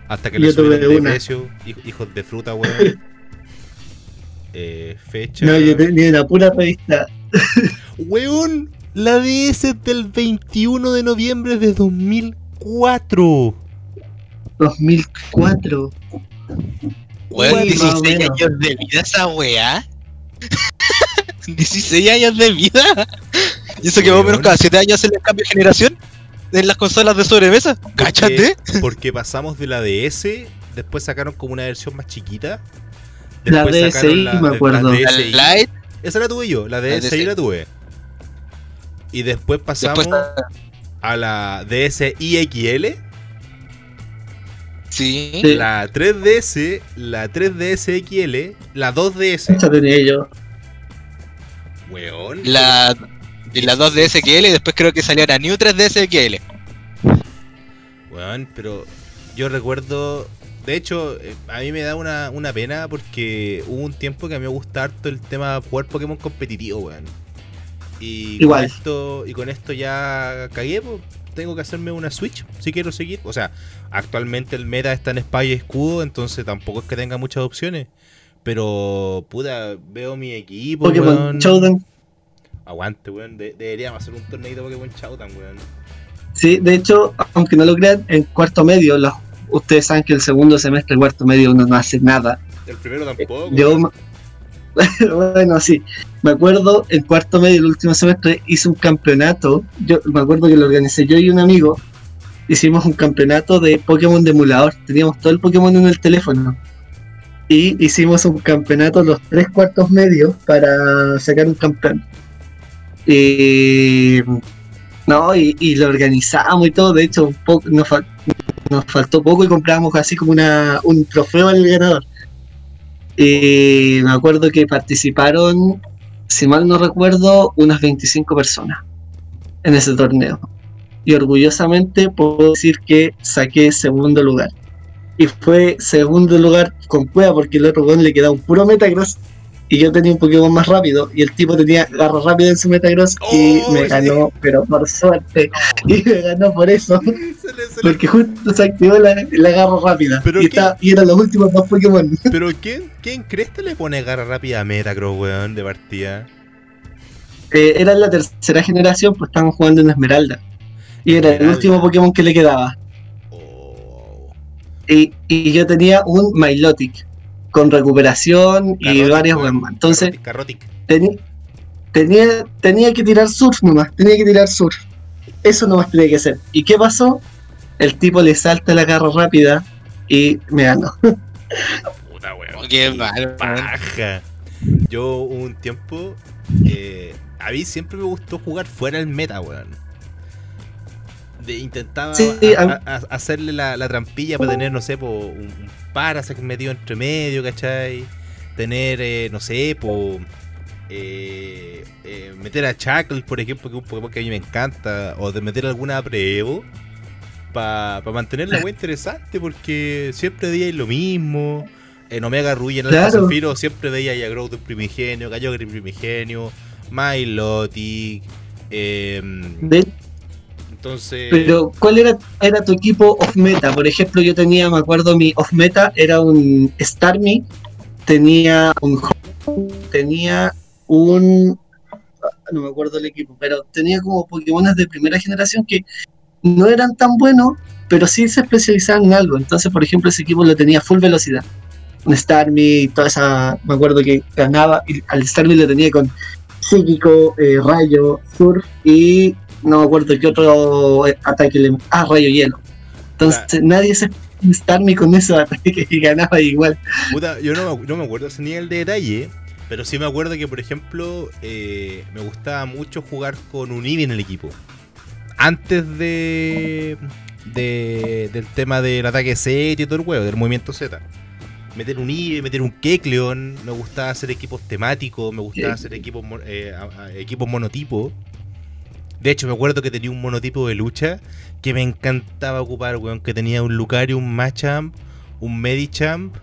Hasta que le subieron de una. precio. hij- Hijos de fruta, weón. (laughs) eh, fecha. No, yo tenía una pura revista. Weón, la DS es del 21 de noviembre de 2004. 2004. Weón, Más o 16 menos. años de vida esa weá. (laughs) 16 años de vida. Y eso que más o menos cada 7 años se les cambio de generación en las consolas de sobremesa. Cáchate. (laughs) Porque pasamos de la DS, después sacaron como una versión más chiquita. La Después sacaron DSi, me acuerdo. La DSi. Lite, Esa la tuve yo, la La DSi DSi. la tuve. Y después pasamos después. a la DSi XL, Sí. Sí. la 3DS, la 3DS XL, la 2DS. Esta tenía yo. Weón. La, y la 2DS XL y después creo que salió la New 3DS XL. Weón, pero yo recuerdo. De hecho, eh, a mí me da una, una pena porque hubo un tiempo que a mí me gusta harto el tema de jugar Pokémon competitivo, weón. Y Igual. con esto, y con esto ya cagué, pues tengo que hacerme una Switch si quiero seguir. O sea, actualmente el meta está en espada y escudo, entonces tampoco es que tenga muchas opciones. Pero, puta, veo mi equipo, Pokémon weón. Showdown. Aguante, weón. de- deberíamos hacer un torneito de Pokémon Showdown, weón. Sí, de hecho, aunque no lo crean, en cuarto medio, los, ustedes saben que el segundo semestre, el cuarto medio, uno no hace nada. El primero tampoco. Yo, (laughs) bueno, sí, me acuerdo, en cuarto medio, el último semestre, hice un campeonato. Yo me acuerdo que lo organicé yo y un amigo. Hicimos un campeonato de Pokémon de emulador. Teníamos todo el Pokémon en el teléfono. Y hicimos un campeonato los tres cuartos medios para sacar un campeón. Y. No, y, lo organizamos y todo. De hecho, nos, nos faltó poco y compramos así como una, un trofeo al ganador. Y me acuerdo que participaron, si mal no recuerdo, unas 25 personas en ese torneo. Y orgullosamente puedo decir que saqué segundo lugar. Y fue segundo lugar con cueva porque el otro weón le quedaba un puro Metagross y yo tenía un Pokémon más rápido y el tipo tenía garra rápida en su Metagross y Oh, me sí. ganó, pero por suerte. Y me ganó por eso, (laughs) Se le- se le- porque justo se activó la, la garra rápida. ¿Pero y, eran los últimos dos Pokémon. (laughs) Pero ¿quién, quién crees que le pone garra rápida a Metagross, weón, de partida? Eh, era la tercera generación, pues estaban jugando en Esmeralda. Y era el último Pokémon que le quedaba. Oh. y, y yo tenía un Milotic con recuperación y varias weón. weas más. Entonces Carrotic, Carrotic. tenía, tenía que tirar surf nomás, tenía que tirar surf. Eso nomás tenía que hacer. ¿Y qué pasó? El tipo le salta la garra rápida y me ganó. (laughs) Puta, weón. Qué mal, paja. Yo hubo un tiempo. eh, a mí siempre me gustó jugar fuera del meta, weón. De, intentaba Sí, a- a- a- a- hacerle la, la trampilla para tener, no sé, po, un, un Parasect metido entre medio, ¿cachai? Tener, eh, no sé, po, eh, eh, meter a Chuckle, por ejemplo, que es un Pokémon que a mí me encanta, o de meter alguna Prevo para mantener la wea (laughs) interesante, porque siempre veía lo mismo. En Omega Ruy, en el Claro. Zafiro, siempre veía a Growth en primigenio, Kyogre en primigenio, Milotic. Eh, De- pero, ¿cuál era, era tu equipo off meta? Por ejemplo, yo tenía, me acuerdo, mi off meta era un Starmie, tenía un tenía un no me acuerdo el equipo, pero tenía como Pokémones de primera generación que no eran tan buenos, pero sí se especializaban en algo. Entonces, por ejemplo, ese equipo lo tenía full velocidad. Un Starmie, toda esa, me acuerdo que ganaba, y al Starmie lo tenía con psíquico, eh, rayo, surf y no me acuerdo qué otro eh, ataque le Ah, rayo hielo. Entonces nadie se Starmie con esos ataques (laughs) y ganaba igual. puta, yo no, me- no me acuerdo ese nivel de detalle, pero sí me acuerdo que, por ejemplo, eh, me gustaba mucho jugar con un Eevee en el equipo. Antes de, de- del tema del ataque Z y todo el huevo, del movimiento Z. Meter un Eevee, meter un Kecleon, me gustaba hacer equipos temáticos, me gustaba hacer equipos, eh, equipos monotipo. De hecho, me acuerdo que tenía un monotipo de lucha que me encantaba ocupar, weón, que tenía un Lucario, un Machamp, un Medichamp,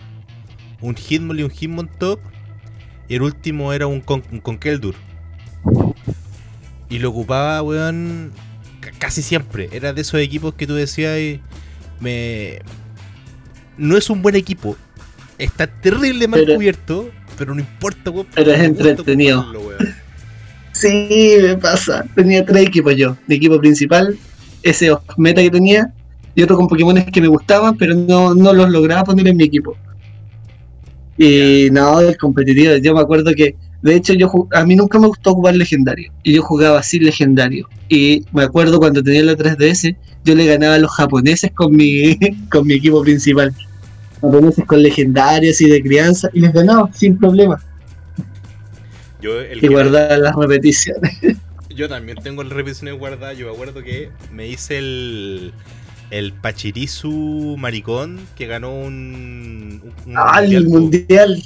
un Hitmonlee y un Hitmontop. Y el último era un, Con un Conkeldurr. Y lo ocupaba, weón, ca- casi siempre. Era de esos equipos que tú decías, y me... No es un buen equipo. Está terrible mal Pero- cubierto, pero no importa, weón. Pero es entretenido. weón. Sí, me pasa. Tenía tres equipos yo. Mi equipo principal, ese meta que tenía, y otro con Pokémones que me gustaban, pero no, no los lograba poner en mi equipo. Y no, el competitivo, yo me acuerdo que, de hecho, yo a mí nunca me gustó jugar legendario. Y yo jugaba así legendario. Y me acuerdo cuando tenía la 3DS, yo le ganaba a los japoneses con mi, (laughs) con mi equipo principal. Japoneses con legendarios y de crianza, y les ganaba sin problema. Yo, el Y guardaba las repeticiones. (laughs) Yo también tengo el repeticiones guardadas. Yo me acuerdo que me hice el. El Pachirisu maricón que ganó un. Ah, el po. mundial.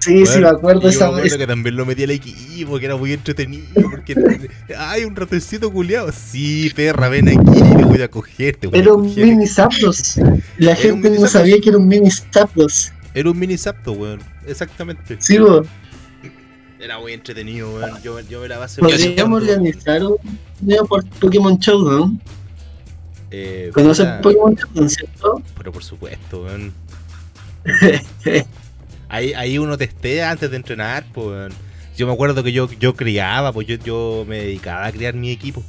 Sí, sí, me acuerdo esa me acuerdo vez. que también lo metí al equipo, que era muy entretenido. Porque. (laughs) ¡Ay, un ratoncito culiado! Sí, perra, ven aquí, te voy a coger. Te voy a Era un coger. mini Zapdos. La gente no Zapdos. sabía que era un mini Zapdos. Era un mini sapto, weón. Exactamente. Sí, bo. Era muy entretenido, weón. Yo, yo me la base Podríamos organizar un video por Pokémon Showdown. Eh, ¿Conocen puta, Pokémon Showdown, cierto? Pero por supuesto, weón. (laughs) Ahí, ahí uno testea antes de entrenar, pues. weón. Yo me acuerdo que yo, yo criaba, pues yo, yo me dedicaba a criar mi equipo.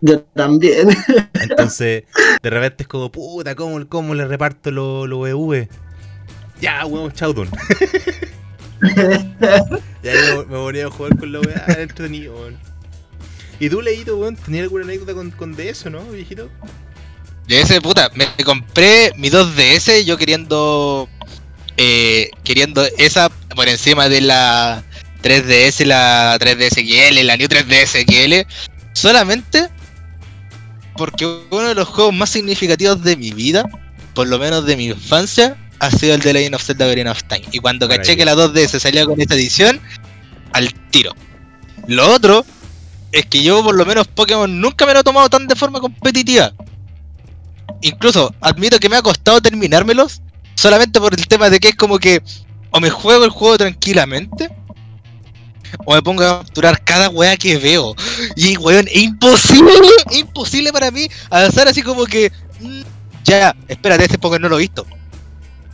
Yo también. (laughs) Entonces, de repente es como, puta, ¿cómo, cómo le reparto los lo EV? Ya, weón, Chowdown. (laughs) (laughs) Y ahí me, ponía a jugar con la weá, entretenido, weón. ¿Y tú, Leito, weón, tenías alguna anécdota con, con DS, no, viejito? De ese puta, me compré mi 2DS yo queriendo eh, queriendo esa por encima de la 3DS, la 3DS XL, la New 3DS XL, solamente porque uno de los juegos más significativos de mi vida, por lo menos de mi infancia, ha sido el de Legend of Zelda Ocarina of Time. Y cuando caché que la 2DS salía con esta edición, al tiro. Lo otro es que yo por lo menos Pokémon nunca me lo he tomado tan de forma competitiva incluso admito que me ha costado terminármelos solamente por el tema de que es como que o me juego el juego tranquilamente o me pongo a capturar cada weá que veo. Y weón, es imposible, es (laughs) imposible para mí avanzar así como que mm, ya, espérate, este Pokémon no lo he visto.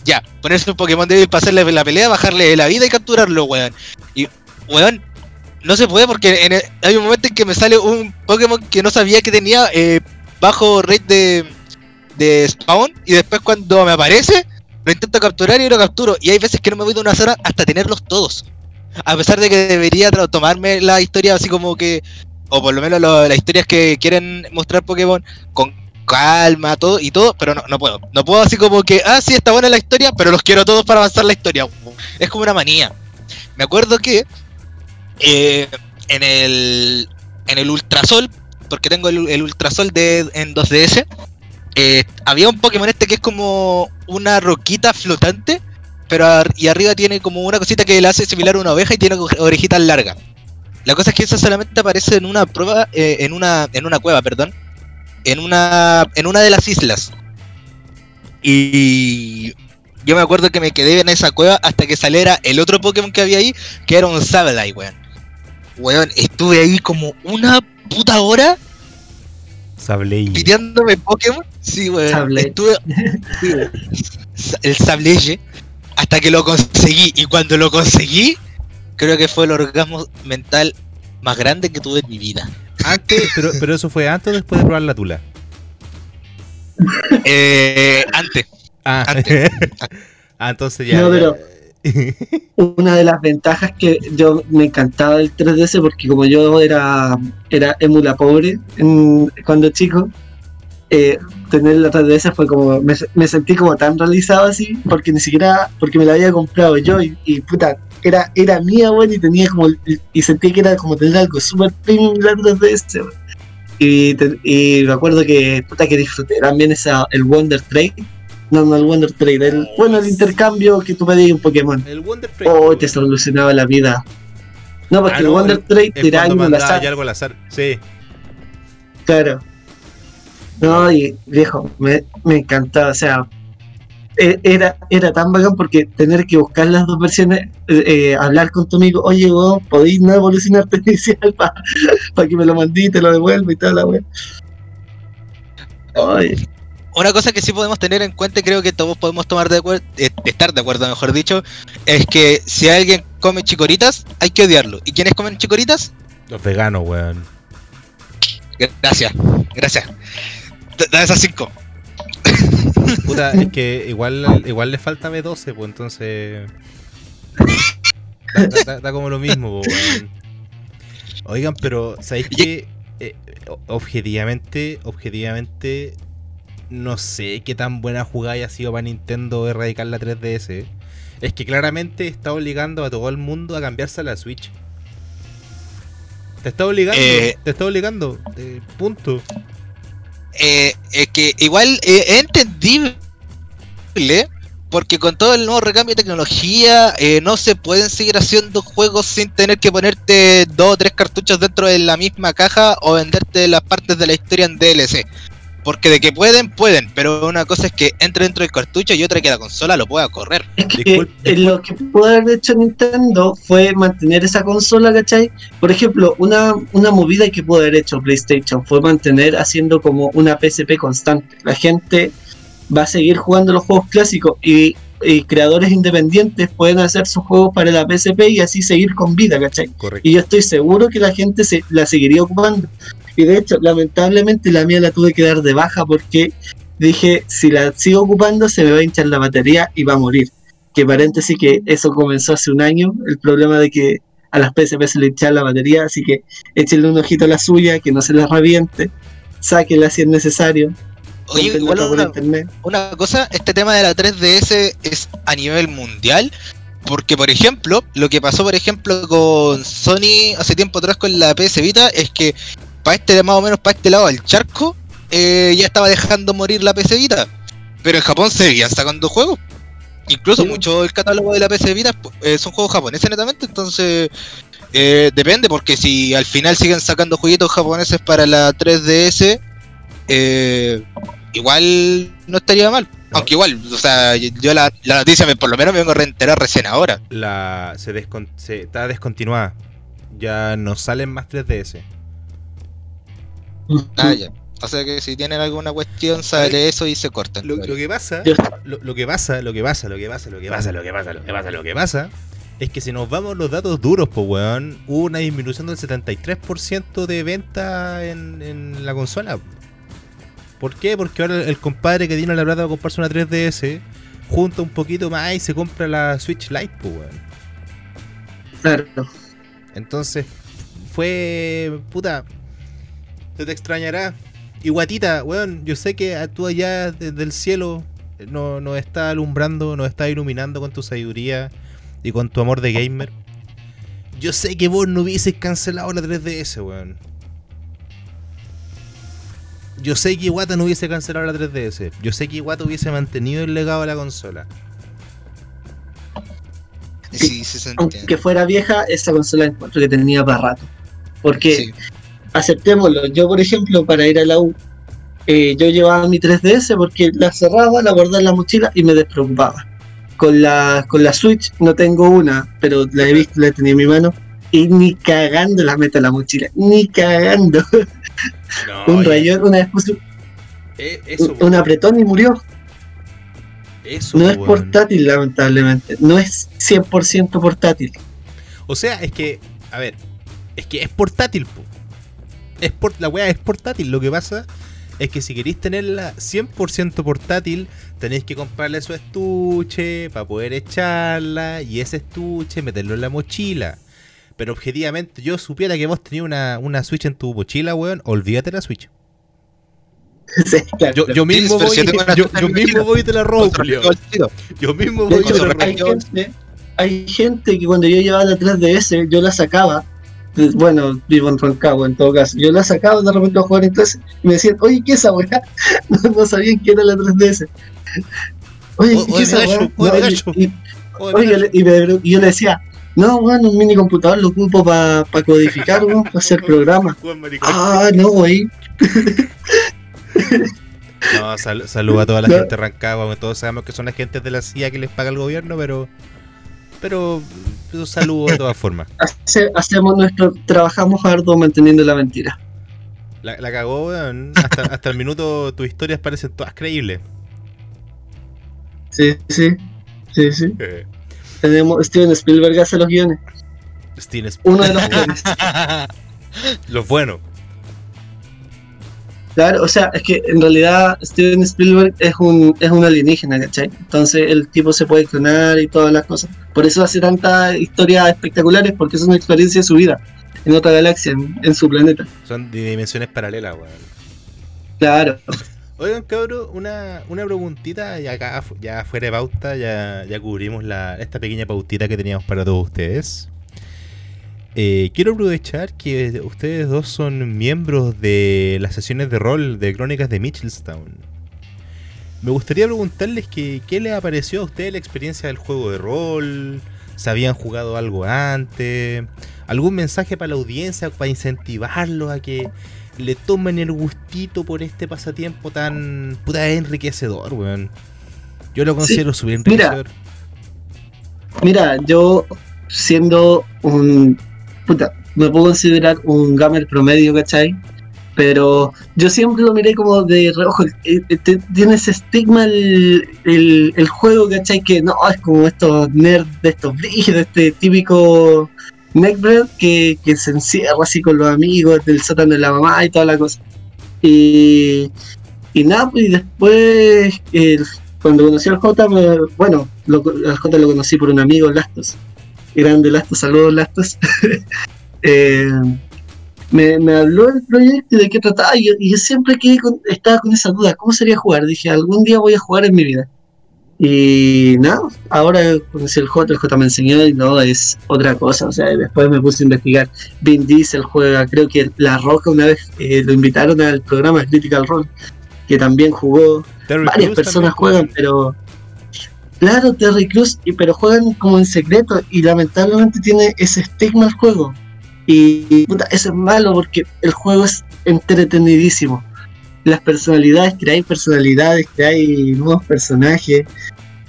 Ya, ponerse un Pokémon débil para hacerle la pelea, bajarle la vida y capturarlo, weón. Y weón, no se puede porque hay un momento en que me sale un Pokémon que no sabía que tenía eh, bajo rate de spawn y después cuando me aparece, lo intento capturar y lo capturo. Y hay veces que no me voy de una zona hasta tenerlos todos. A pesar de que debería tomarme la historia así como que, o por lo menos las historias que quieren mostrar Pokémon con calma, todo y todo, pero no, no puedo. No puedo así como que, ah, sí, está buena la historia, pero los quiero todos para avanzar la historia. Es como una manía. Me acuerdo que eh, en el en el Ultrasol, porque tengo el, Ultrasol de, en 2DS, eh, había un Pokémon este que es como una roquita flotante, pero y arriba tiene como una cosita que le hace similar a una oveja y tiene ore- orejitas largas. La cosa es que eso solamente aparece en una prueba, eh, en una en una cueva, perdón, en una en una de las islas. Y yo me acuerdo que me quedé en esa cueva hasta que saliera el otro Pokémon que había ahí, que era un Sableye, weón. Weón, estuve ahí como una puta hora Sableye. pidiéndome Pokémon. Sí, weón. Sableye. Estuve. (laughs) sí, weón. Sa- el Sableye. Hasta que lo conseguí. Y cuando lo conseguí, creo que fue el orgasmo mental más grande que tuve en mi vida. Antes, (laughs) pero, pero eso fue antes o después de probar la tula. Eh, antes. Ah, Antes. (laughs) ah entonces ya. No, pero- (laughs) Una de las ventajas que yo me encantaba del 3DS porque como yo era era emula pobre en- cuando chico, eh, tener la 3DS fue como me, me sentí como tan realizado así porque ni siquiera porque me la había comprado yo y, y, puta era era mía bueno y tenía como y, y sentí que era como tener algo súper premium la 3DS weón. y, te- y me acuerdo que puta que disfruté también esa el Wonder Trade no no el Wonder Trade el, bueno el intercambio que tú pedías un Pokémon El Wonder Trade. Oh, te solucionaba la vida. No, porque Ah, el Wonder el- Trade cuando algo al azar. algo al azar. Sí. Claro. No, y viejo, me, me encantaba. O sea, era, era tan bacán porque tener que buscar las dos versiones, eh, eh, hablar con tu amigo, oye, vos podéis no evolucionar tu (laughs) inicial para que me lo mandí y te lo devuelva y tal, la wea. Ay, Una cosa que sí podemos tener en cuenta, y creo que todos podemos tomar de acuerdo, eh, estar de acuerdo, mejor dicho, es que si alguien come chicoritas, hay que odiarlo. ¿Y quiénes comen chicoritas? Los veganos, weón. Gracias, gracias. Da- Dame esas cinco. Puta, es que igual, igual le falta B12, pues entonces. Da, da- da- da como lo mismo, weón. Oigan, pero ¿sabéis qué? Eh, objetivamente, objetivamente, no sé qué tan buena jugada haya sido para Nintendo erradicar la 3DS. Es que claramente está obligando a todo el mundo a cambiarse a la Switch. Te está obligando, Eh. te está obligando. eh, punto. Eh, que igual eh, es entendible, porque con todo el nuevo recambio de tecnología, eh, no se pueden seguir haciendo juegos sin tener que ponerte dos o tres cartuchos dentro de la misma caja o venderte las partes de la historia en DLC. Porque de que pueden, pueden, pero una cosa es que entre dentro del cartucho y otra que la consola lo pueda correr. Es que Disculpe, eh, lo que pudo haber hecho Nintendo fue mantener esa consola, ¿cachai? Por ejemplo, una, una movida que pudo haber hecho PlayStation fue mantener haciendo como una PSP constante. La gente va a seguir jugando los juegos clásicos y, y creadores independientes pueden hacer sus juegos para la PSP y así seguir con vida, ¿cachai? Correcto. Y yo estoy seguro que la gente se, la seguiría ocupando. Y de hecho, lamentablemente la mía la tuve que dar de baja porque dije, si la sigo ocupando se me va a hinchar la batería y va a morir. Que paréntesis que eso comenzó hace un año, el problema de que a las PSP se le hinchaba la batería, así que échenle un ojito a la suya, que no se les reviente, sáquenla si es necesario, Oye, igual por una, internet. una cosa, este tema de la 3DS es a nivel mundial. Porque, por ejemplo, lo que pasó, por ejemplo, con Sony hace tiempo atrás con la PS Vita es que para este, más o menos para este lado del charco, eh, ya estaba dejando morir la PS Vita. Pero en Japón seguían sacando juegos. Incluso Sí. mucho del catálogo de la PS Vita eh, son juegos japoneses netamente, entonces eh, depende, porque si al final siguen sacando jueguitos japoneses para la 3DS, eh, igual no estaría mal. No. Aunque igual, o sea, yo la, la noticia me, por lo menos me vengo a reenterar recién ahora. la se, descon- se- está descontinuada. Ya no salen más 3DS. Ah, ya. O sea que si tienen alguna cuestión, sale eso y se cortan. Lo, lo que pasa, lo, lo que pasa, lo que pasa, lo que pasa, lo que pasa, lo que pasa, lo que pasa, lo que pasa, es que si nos vamos los datos duros, pues weón, hubo una disminución del 73% de venta en, en la consola. ¿Por qué? Porque ahora el compadre que tiene la plata para comprarse una 3DS junta un poquito más y se compra la Switch Lite, pues, weón. Claro. Entonces, fue. puta. Se te extrañará. Y guatita, weón, yo sé que tú allá desde el cielo nos no está alumbrando, nos está iluminando con tu sabiduría y con tu amor de gamer. Yo sé que vos no hubieses cancelado la 3DS, weón. Yo sé que Iwata no hubiese cancelado la 3DS. Yo sé que Iwata hubiese mantenido el legado de la consola. Sí, sí se Aunque fuera vieja, esa consola encuentro que tenía para rato. Porque, Sí. Aceptémoslo, yo por ejemplo, para ir a la U, eh, yo llevaba mi 3DS porque la cerraba, la guardaba en la mochila y me despreocupaba. Con la, con la Switch no tengo una, pero la he visto, la tenía en mi mano. Y ni cagando la meto en la mochila, ni cagando. (laughs) No, un rayón, una vez puse eh, eso, un, un apretón y murió. eso, No es portátil, lamentablemente. No es 100% portátil. O sea, es que, a ver, es que es portátil, po. Es la weá es portátil. Lo que pasa es que si queréis tenerla 100% portátil, tenéis que comprarle su estuche para poder echarla y ese estuche meterlo en la mochila. Pero objetivamente, yo supiera que vos tenías una, una Switch en tu mochila, weón, olvídate la Switch. (laughs) Sí, claro. Yo, yo mismo voy, yo mismo voy y te la robo, Julio. Yo mismo De voy y te la robo. hay gente, hay gente que cuando yo llevaba la 3DS, yo la sacaba. Pues, Bueno, vivo en Rancagua en todo caso. Yo la sacaba de repente a jugar en clase y me decían, oye, ¿qué es esa weá? (laughs) No, no sabían que era la 3DS. Oye, O- ¿qué es esa weá? No, y- yo le decía, no, bueno, un mini computador lo ocupo para codificar, weón, para hacer (laughs) programas. Ah, no, güey. No, sal- saludo a toda la (laughs) No. gente de Rancagua, todos sabemos que son agentes de la CIA que les paga el gobierno, pero. Pero. saludo de todas formas. (laughs) Hace- hacemos nuestro, trabajamos arduo manteniendo la mentira. La, la cagó, weón. Hasta, (laughs) hasta el minuto tus historias parecen todas creíbles. Sí, sí, sí, sí. Tenemos Steven Spielberg hace los guiones. Steven Sp- Uno de los guiones. (laughs) Los buenos. Claro, o sea, es que en realidad Steven Spielberg es un, es un alienígena, ¿cachai? Entonces el tipo se puede clonar y todas las cosas. Por eso hace tantas historias espectaculares, porque es una experiencia de su vida en otra galaxia, en, en su planeta. Son de dimensiones paralelas, weón. Claro. Oigan, cabrón, una, una preguntita, y acá ya fuera de pauta, ya, ya cubrimos la, esta pequeña pautita que teníamos para todos ustedes. Eh, quiero aprovechar que ustedes dos son miembros de las sesiones de rol de Crónicas de Mitchellstown. Me gustaría preguntarles que, qué les apareció a ustedes la experiencia del juego de rol, si habían jugado algo antes, algún mensaje para la audiencia, para incentivarlos a que le tomen el gustito por este pasatiempo tan puta enriquecedor, weón. Yo lo considero súper Mira. enriquecedor. Mira, yo siendo un. Puta, me puedo considerar un gamer promedio, ¿cachai? Pero yo siempre lo miré como de reojo. eh, eh, Tiene ese estigma el, el, juego, ¿cachai? Que no, es como estos nerds, de estos de este típico neckbread que, que se encierra así con los amigos del sótano de la mamá y toda la cosa. Y, y nada, pues y después, cuando conocí al J, me- bueno, lo, al J lo conocí por un amigo, Lastos. Grande Lastos, saludos Lastos. (laughs) Eh, me, me habló del proyecto y de qué trataba, y yo, y yo siempre con- estaba con esa duda, ¿cómo sería jugar? Dije, algún día voy a jugar en mi vida. Y nada, ahora conocí el J, el J me enseñó y no, es otra cosa. O sea, después me puse a investigar. Vin Diesel juega, creo que La Roca una vez eh, lo invitaron al programa Critical Role, que también jugó. Terry Varias personas juegan, pero. Claro, Terry Cruz, pero juegan como en secreto y lamentablemente tiene ese estigma el juego. Y, y, puta, eso es malo porque el juego es entretenidísimo. Las personalidades, creáis personalidades, creáis nuevos personajes.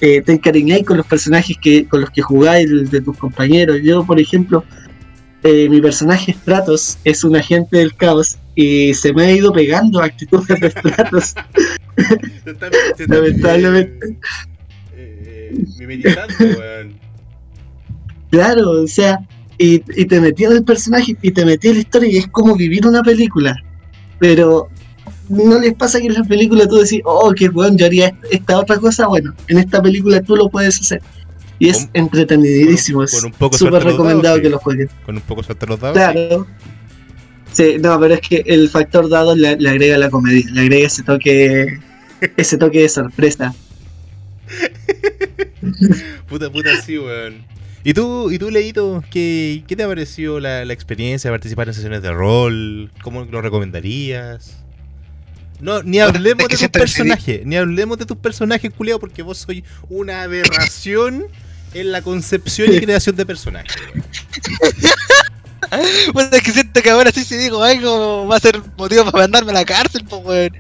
eh, te encariñáis con los personajes que, con los que jugáis de, de tus compañeros. Yo, por ejemplo, eh, mi personaje Stratos es un agente del caos y se me ha ido pegando actitudes de (laughs) Stratos. Lamentablemente. Mimetizando, (laughs) weón. Claro, o sea, y, y te metí en el personaje y te metí en la historia y es como vivir una película. Pero no les pasa que en la película tú decís, oh, qué bueno, yo haría esta, otra cosa. Bueno, en esta película tú lo puedes hacer. Y es entretenidísimo, con es un poco súper recomendado dados, que sí. lo jueguen. Con un poco suerte los dados. Claro. Sí, no, pero es que el factor dado le, le agrega la comedia, le agrega ese toque, (laughs) ese toque de sorpresa. (laughs) Puta, puta, sí, weón. ¿Y tú, y tú Leito, ¿qué, qué te pareció la, la experiencia de participar en sesiones de rol? ¿Cómo lo recomendarías? No, ni hablemos es que de tus personajes, ni hablemos de tus personajes, culiao, porque vos soy una aberración en la concepción y creación de personajes. (laughs) Bueno, es que siento que ahora sí si digo algo va a ser motivo para mandarme a la cárcel, pues weón.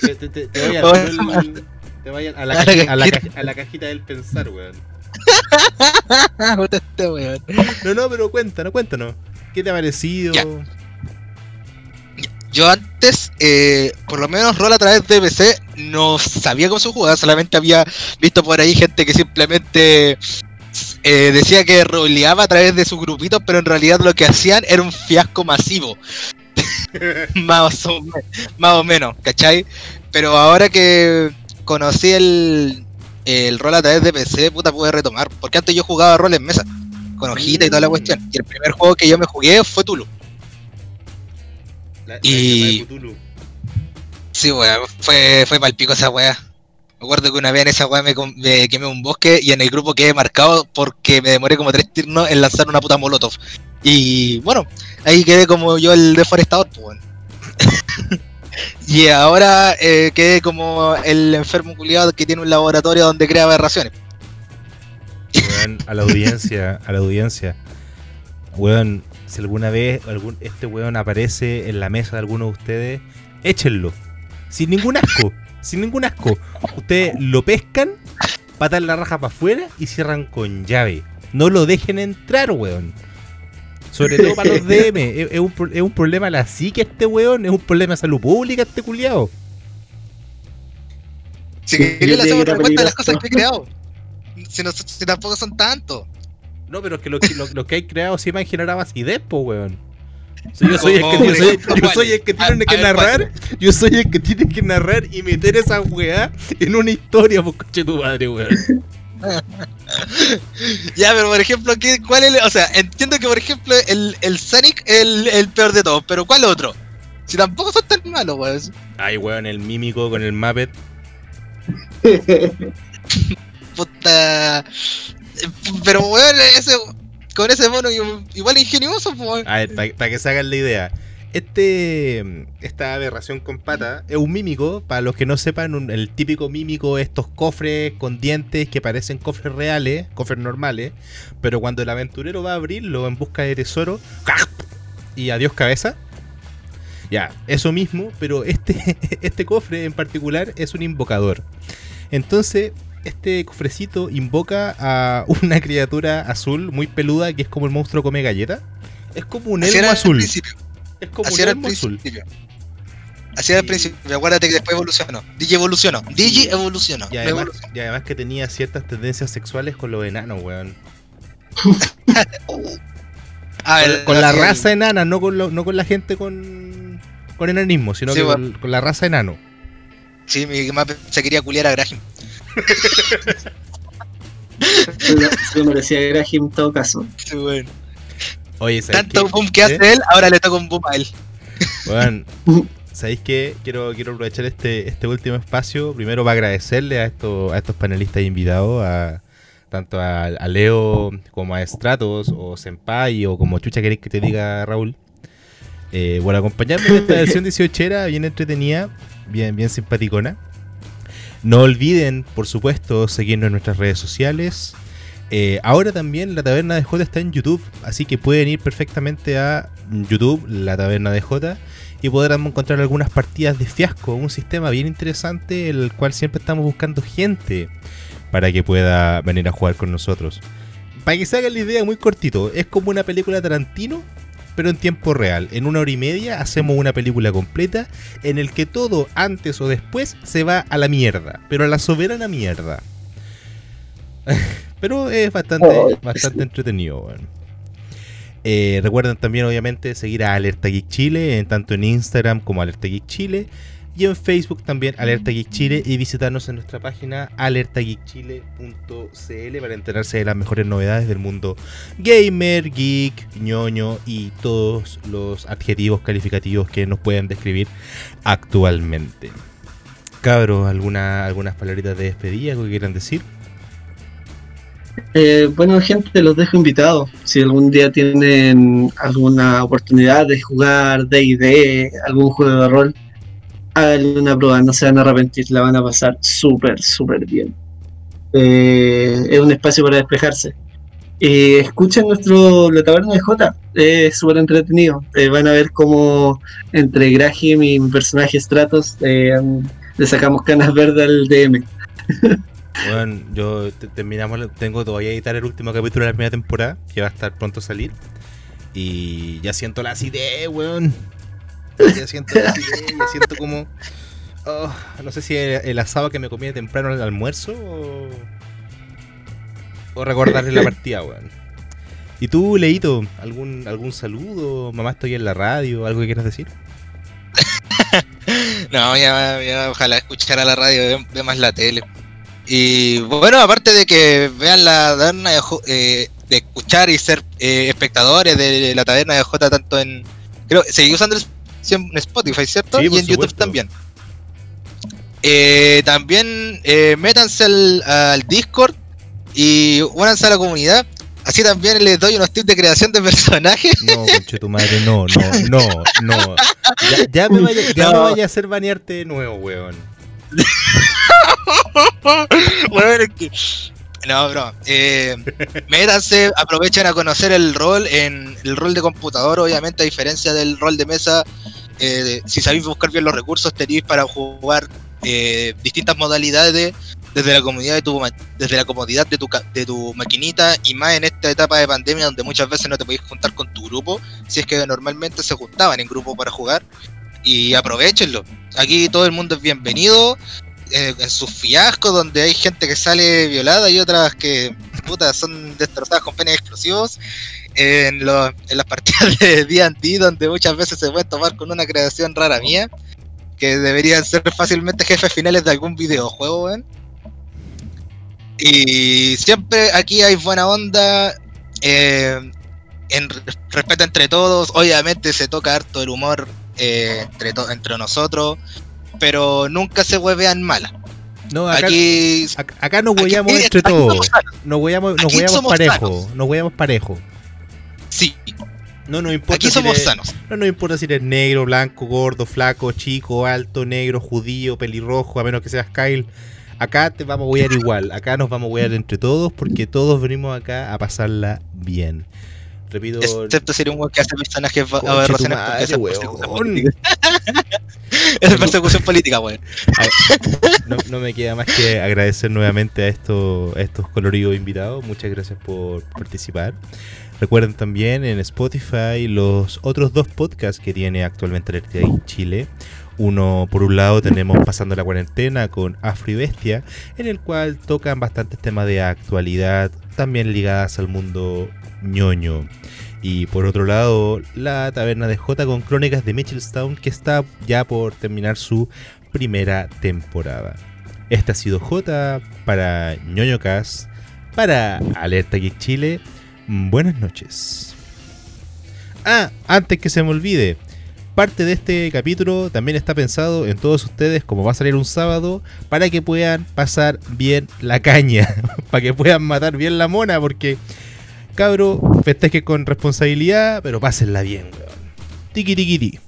Te, te, te, vayan, (laughs) Bueno. Te vayan a, la (laughs) A la a, la a la cajita del pensar, weón. (laughs) Este weón. No, no, pero cuéntanos, cuéntanos. ¿Qué te ha parecido? Ya. Yo antes, eh, por lo menos rol a través de PC, no sabía cómo se jugaba, solamente había visto por ahí gente que simplemente eh, decía que roleaba a través de sus grupitos, pero en realidad lo que hacían era un fiasco masivo. (laughs) más, o, más o menos, ¿cachai? Pero ahora que conocí el, el rol a través de PC, puta, pude retomar. Porque antes yo jugaba rol en mesa, con hojita y toda la cuestión. Y el primer juego que yo me jugué fue Tulu. La- Y- Cthulhu. Sí, weón, fue, fue palpico esa weá. Me acuerdo que una vez en esa weá me, me quemé un bosque y en el grupo quedé marcado porque me demoré como tres turnos en lanzar una puta molotov. Y bueno, ahí quedé como yo el deforestador, pues weón. (laughs) y ahora eh, quedé como el enfermo culiado que tiene un laboratorio donde crea aberraciones. Weón, a la audiencia, a la audiencia. Weón, si alguna vez este weón aparece en la mesa de alguno de ustedes, échenlo. Sin ningún asco, sin ningún asco. Ustedes lo pescan, patan la raja para afuera y cierran con llave. No lo dejen entrar, weón. Sobre todo para los (laughs) DM. Es, es un, es un problema la psique este weón, es un problema de salud pública este culiao. Si yo le hacemos era recuenta de las cosas que he creado. Si, no- si tampoco son tantos. No, pero es que lo, que- lo, lo que hay creado sí me han generado acidez, po, weón. Yo, soy el Como, que, por yo, soy, ejemplo, yo soy ¿cuál? el que A- tiene a que ver, narrar. Yo soy el que tiene que narrar y meter esa weá en una historia, pues coche tu madre, weón. (laughs) Ya, pero por ejemplo, ¿qué, ¿cuál es el- O sea, entiendo que por ejemplo el, el Sonic es el, el peor de todos, pero ¿cuál otro? Si tampoco son tan malos, weón. Ay, weón, el mímico con el Muppet. (laughs) Puta. Pero weón, ese, con ese mono igual ingenioso, pues, weón. A ver, para que se hagan la idea. Este, esta aberración con pata es un mímico, para los que no sepan, un- el típico mímico, estos cofres con dientes que parecen cofres reales, cofres normales, pero cuando el aventurero va a abrirlo en busca de tesoro, y adiós cabeza. Ya, eso mismo, pero este, (laughs) este cofre en particular es un invocador. Entonces, este cofrecito invoca a una criatura azul muy peluda que es como el monstruo come galleta. Es como un elmo azul. principio. Es como Así era al elmo azul. principio. Así era al Y- principio. Acuérdate que después evolucionó. Digi evolucionó. Digi evolucionó. Y además, evolucionó. y además que tenía ciertas tendencias sexuales con los enanos, weón. A Con, ver, con la el- raza enana, no con, lo- no con la gente con, con enanismo, sino Sí, que bueno. con, con la raza enano. Sí, mi mamá se quería culiar a Graham. Se lo merecía Graham en todo caso. Sí, weón. Oye, ¿sabes Tanto qué? boom que ¿Eh? hace él, ahora le toca un boom a él. Weón, (laughs) ¿sabéis qué? Quiero, quiero aprovechar este, este último espacio. Primero para agradecerle a estos, a estos panelistas invitados, a tanto a, a Leo como a Stratos o Senpai o como chucha queréis que te diga Raúl. Eh, por acompañarme en esta versión (laughs) 18 bien entretenida, bien, bien simpaticona. No olviden, por supuesto, seguirnos en nuestras redes sociales. Eh, ahora también la Taberna de J está en YouTube, así que pueden ir perfectamente a YouTube, la Taberna de J, y podrán encontrar algunas partidas de fiasco, un sistema bien interesante, el cual siempre estamos buscando gente para que pueda venir a jugar con nosotros. Para que se hagan la idea, muy cortito, es como una película Tarantino, pero en tiempo real. En una hora y media hacemos una película completa en el que todo antes o después se va a la mierda, pero a la soberana mierda. (laughs) pero es bastante, Oh, bastante entretenido. Eh, recuerden también, obviamente, seguir a Alerta Geek Chile, en tanto en Instagram como Alerta Geek Chile. y en Facebook también Alerta Geek Chile y visitarnos en nuestra página alertageekchile.cl para enterarse de las mejores novedades del mundo gamer, geek, ñoño y todos los adjetivos calificativos que nos puedan describir actualmente. Cabros, ¿alguna, algunas palabritas de despedida que quieran decir? Eh, bueno, gente, los dejo invitados. Si algún día tienen alguna oportunidad de jugar DD, algún juego de rol, háganle una prueba, no se van a arrepentir, la van a pasar súper, súper bien. Eh, es un espacio para despejarse. Eh, escuchen nuestro La Taberna de J, es súper entretenido. Eh, van a ver cómo entre Graham y mi personaje Stratos eh, le sacamos canas verdes al DM. (laughs) Bueno, yo te- terminamos, tengo todavía editar el último capítulo de la primera temporada, que va a estar pronto a salir. Y ya siento la acidez, weón. Ya siento la acidez, ya siento como. oh, no sé si el, el asado que me comí temprano en el almuerzo o. O recordarle la partida, weón. ¿Y tú, Leito, algún, algún saludo? Mamá, estoy en la radio, ¿algo que quieras decir? (laughs) No, ya, ya ojalá escuchar a la radio, ve más la tele. Y bueno, aparte de que vean la taberna de, Jo- eh, de escuchar y ser eh, espectadores de la taberna de J tanto en creo seguí usando el en Spotify, ¿cierto? Sí, y en YouTube también. Eh, también eh, métanse al, al Discord y únanse a la comunidad. Así también les doy unos tips de creación de personajes. No, conche tu madre, no, no, no, no. Ya, ya me vaya, ya me No. vaya a hacer banearte de nuevo, weón. (laughs) (laughs) Bueno, que- No, bro. Eh, métanse, aprovechen a conocer el rol en el rol de computador, obviamente, a diferencia del rol de mesa. eh, si sabéis buscar bien los recursos, tenéis para jugar eh, distintas modalidades desde la comodidad de tu desde la comodidad de tu de tu maquinita y más en esta etapa de pandemia donde muchas veces no te podéis juntar con tu grupo, si es que normalmente se juntaban en grupo para jugar y aprovechenlo. Aquí todo el mundo es bienvenido eh, en sus fiascos donde hay gente que sale violada y otras que puta, son destrozadas con penes explosivos. En, los- en las (laughs) partidas de D&D donde muchas veces se pueden tomar con una creación rara mía que deberían ser fácilmente jefes finales de algún videojuego, weón. Y siempre aquí hay buena onda, eh, en re- respeto entre todos, obviamente se toca harto el humor eh, entre, entre nosotros, pero nunca se huevean malas. No, acá, Aquí ac- acá nos aquí entre todos. Nos hueamos, nos parejo. sanos. Nos hueamos parejo. sí, No nos importa aquí si somos eres- sanos. No nos importa si eres negro, blanco, gordo, flaco, chico, alto, negro, judío, pelirrojo, a menos que seas Kyle. Acá te vamos a huear igual. Acá nos vamos a huear entre todos porque todos venimos acá a pasarla bien. Repito, Excepto si eres un weón que hace personajes aberraciones porque weón. persecución política. (laughs) Esa es persecución política, weón. no, no me queda más que agradecer nuevamente a estos, a estos coloridos invitados. Muchas gracias por participar. Recuerden también en Spotify los otros dos podcasts que tiene actualmente Alerta Geek Chile. Uno, por un lado, tenemos Pasando la Cuarentena con Afro y Bestia, en el cual tocan bastantes temas de actualidad, también ligadas al mundo ñoño. Y por otro lado, la Taberna de J con Crónicas de Mitchellstown, que está ya por terminar su primera temporada. Este ha sido J para ñoño Cast, para Alerta Geek Chile. Buenas noches. Ah, antes que se me olvide, parte de este capítulo también está pensado en todos ustedes, como va a salir un sábado, para que puedan pasar bien la caña, (laughs) para que puedan matar bien la mona, porque cabro, festeje con responsabilidad, pero pásenla bien, weón. Tiki tiki tiki.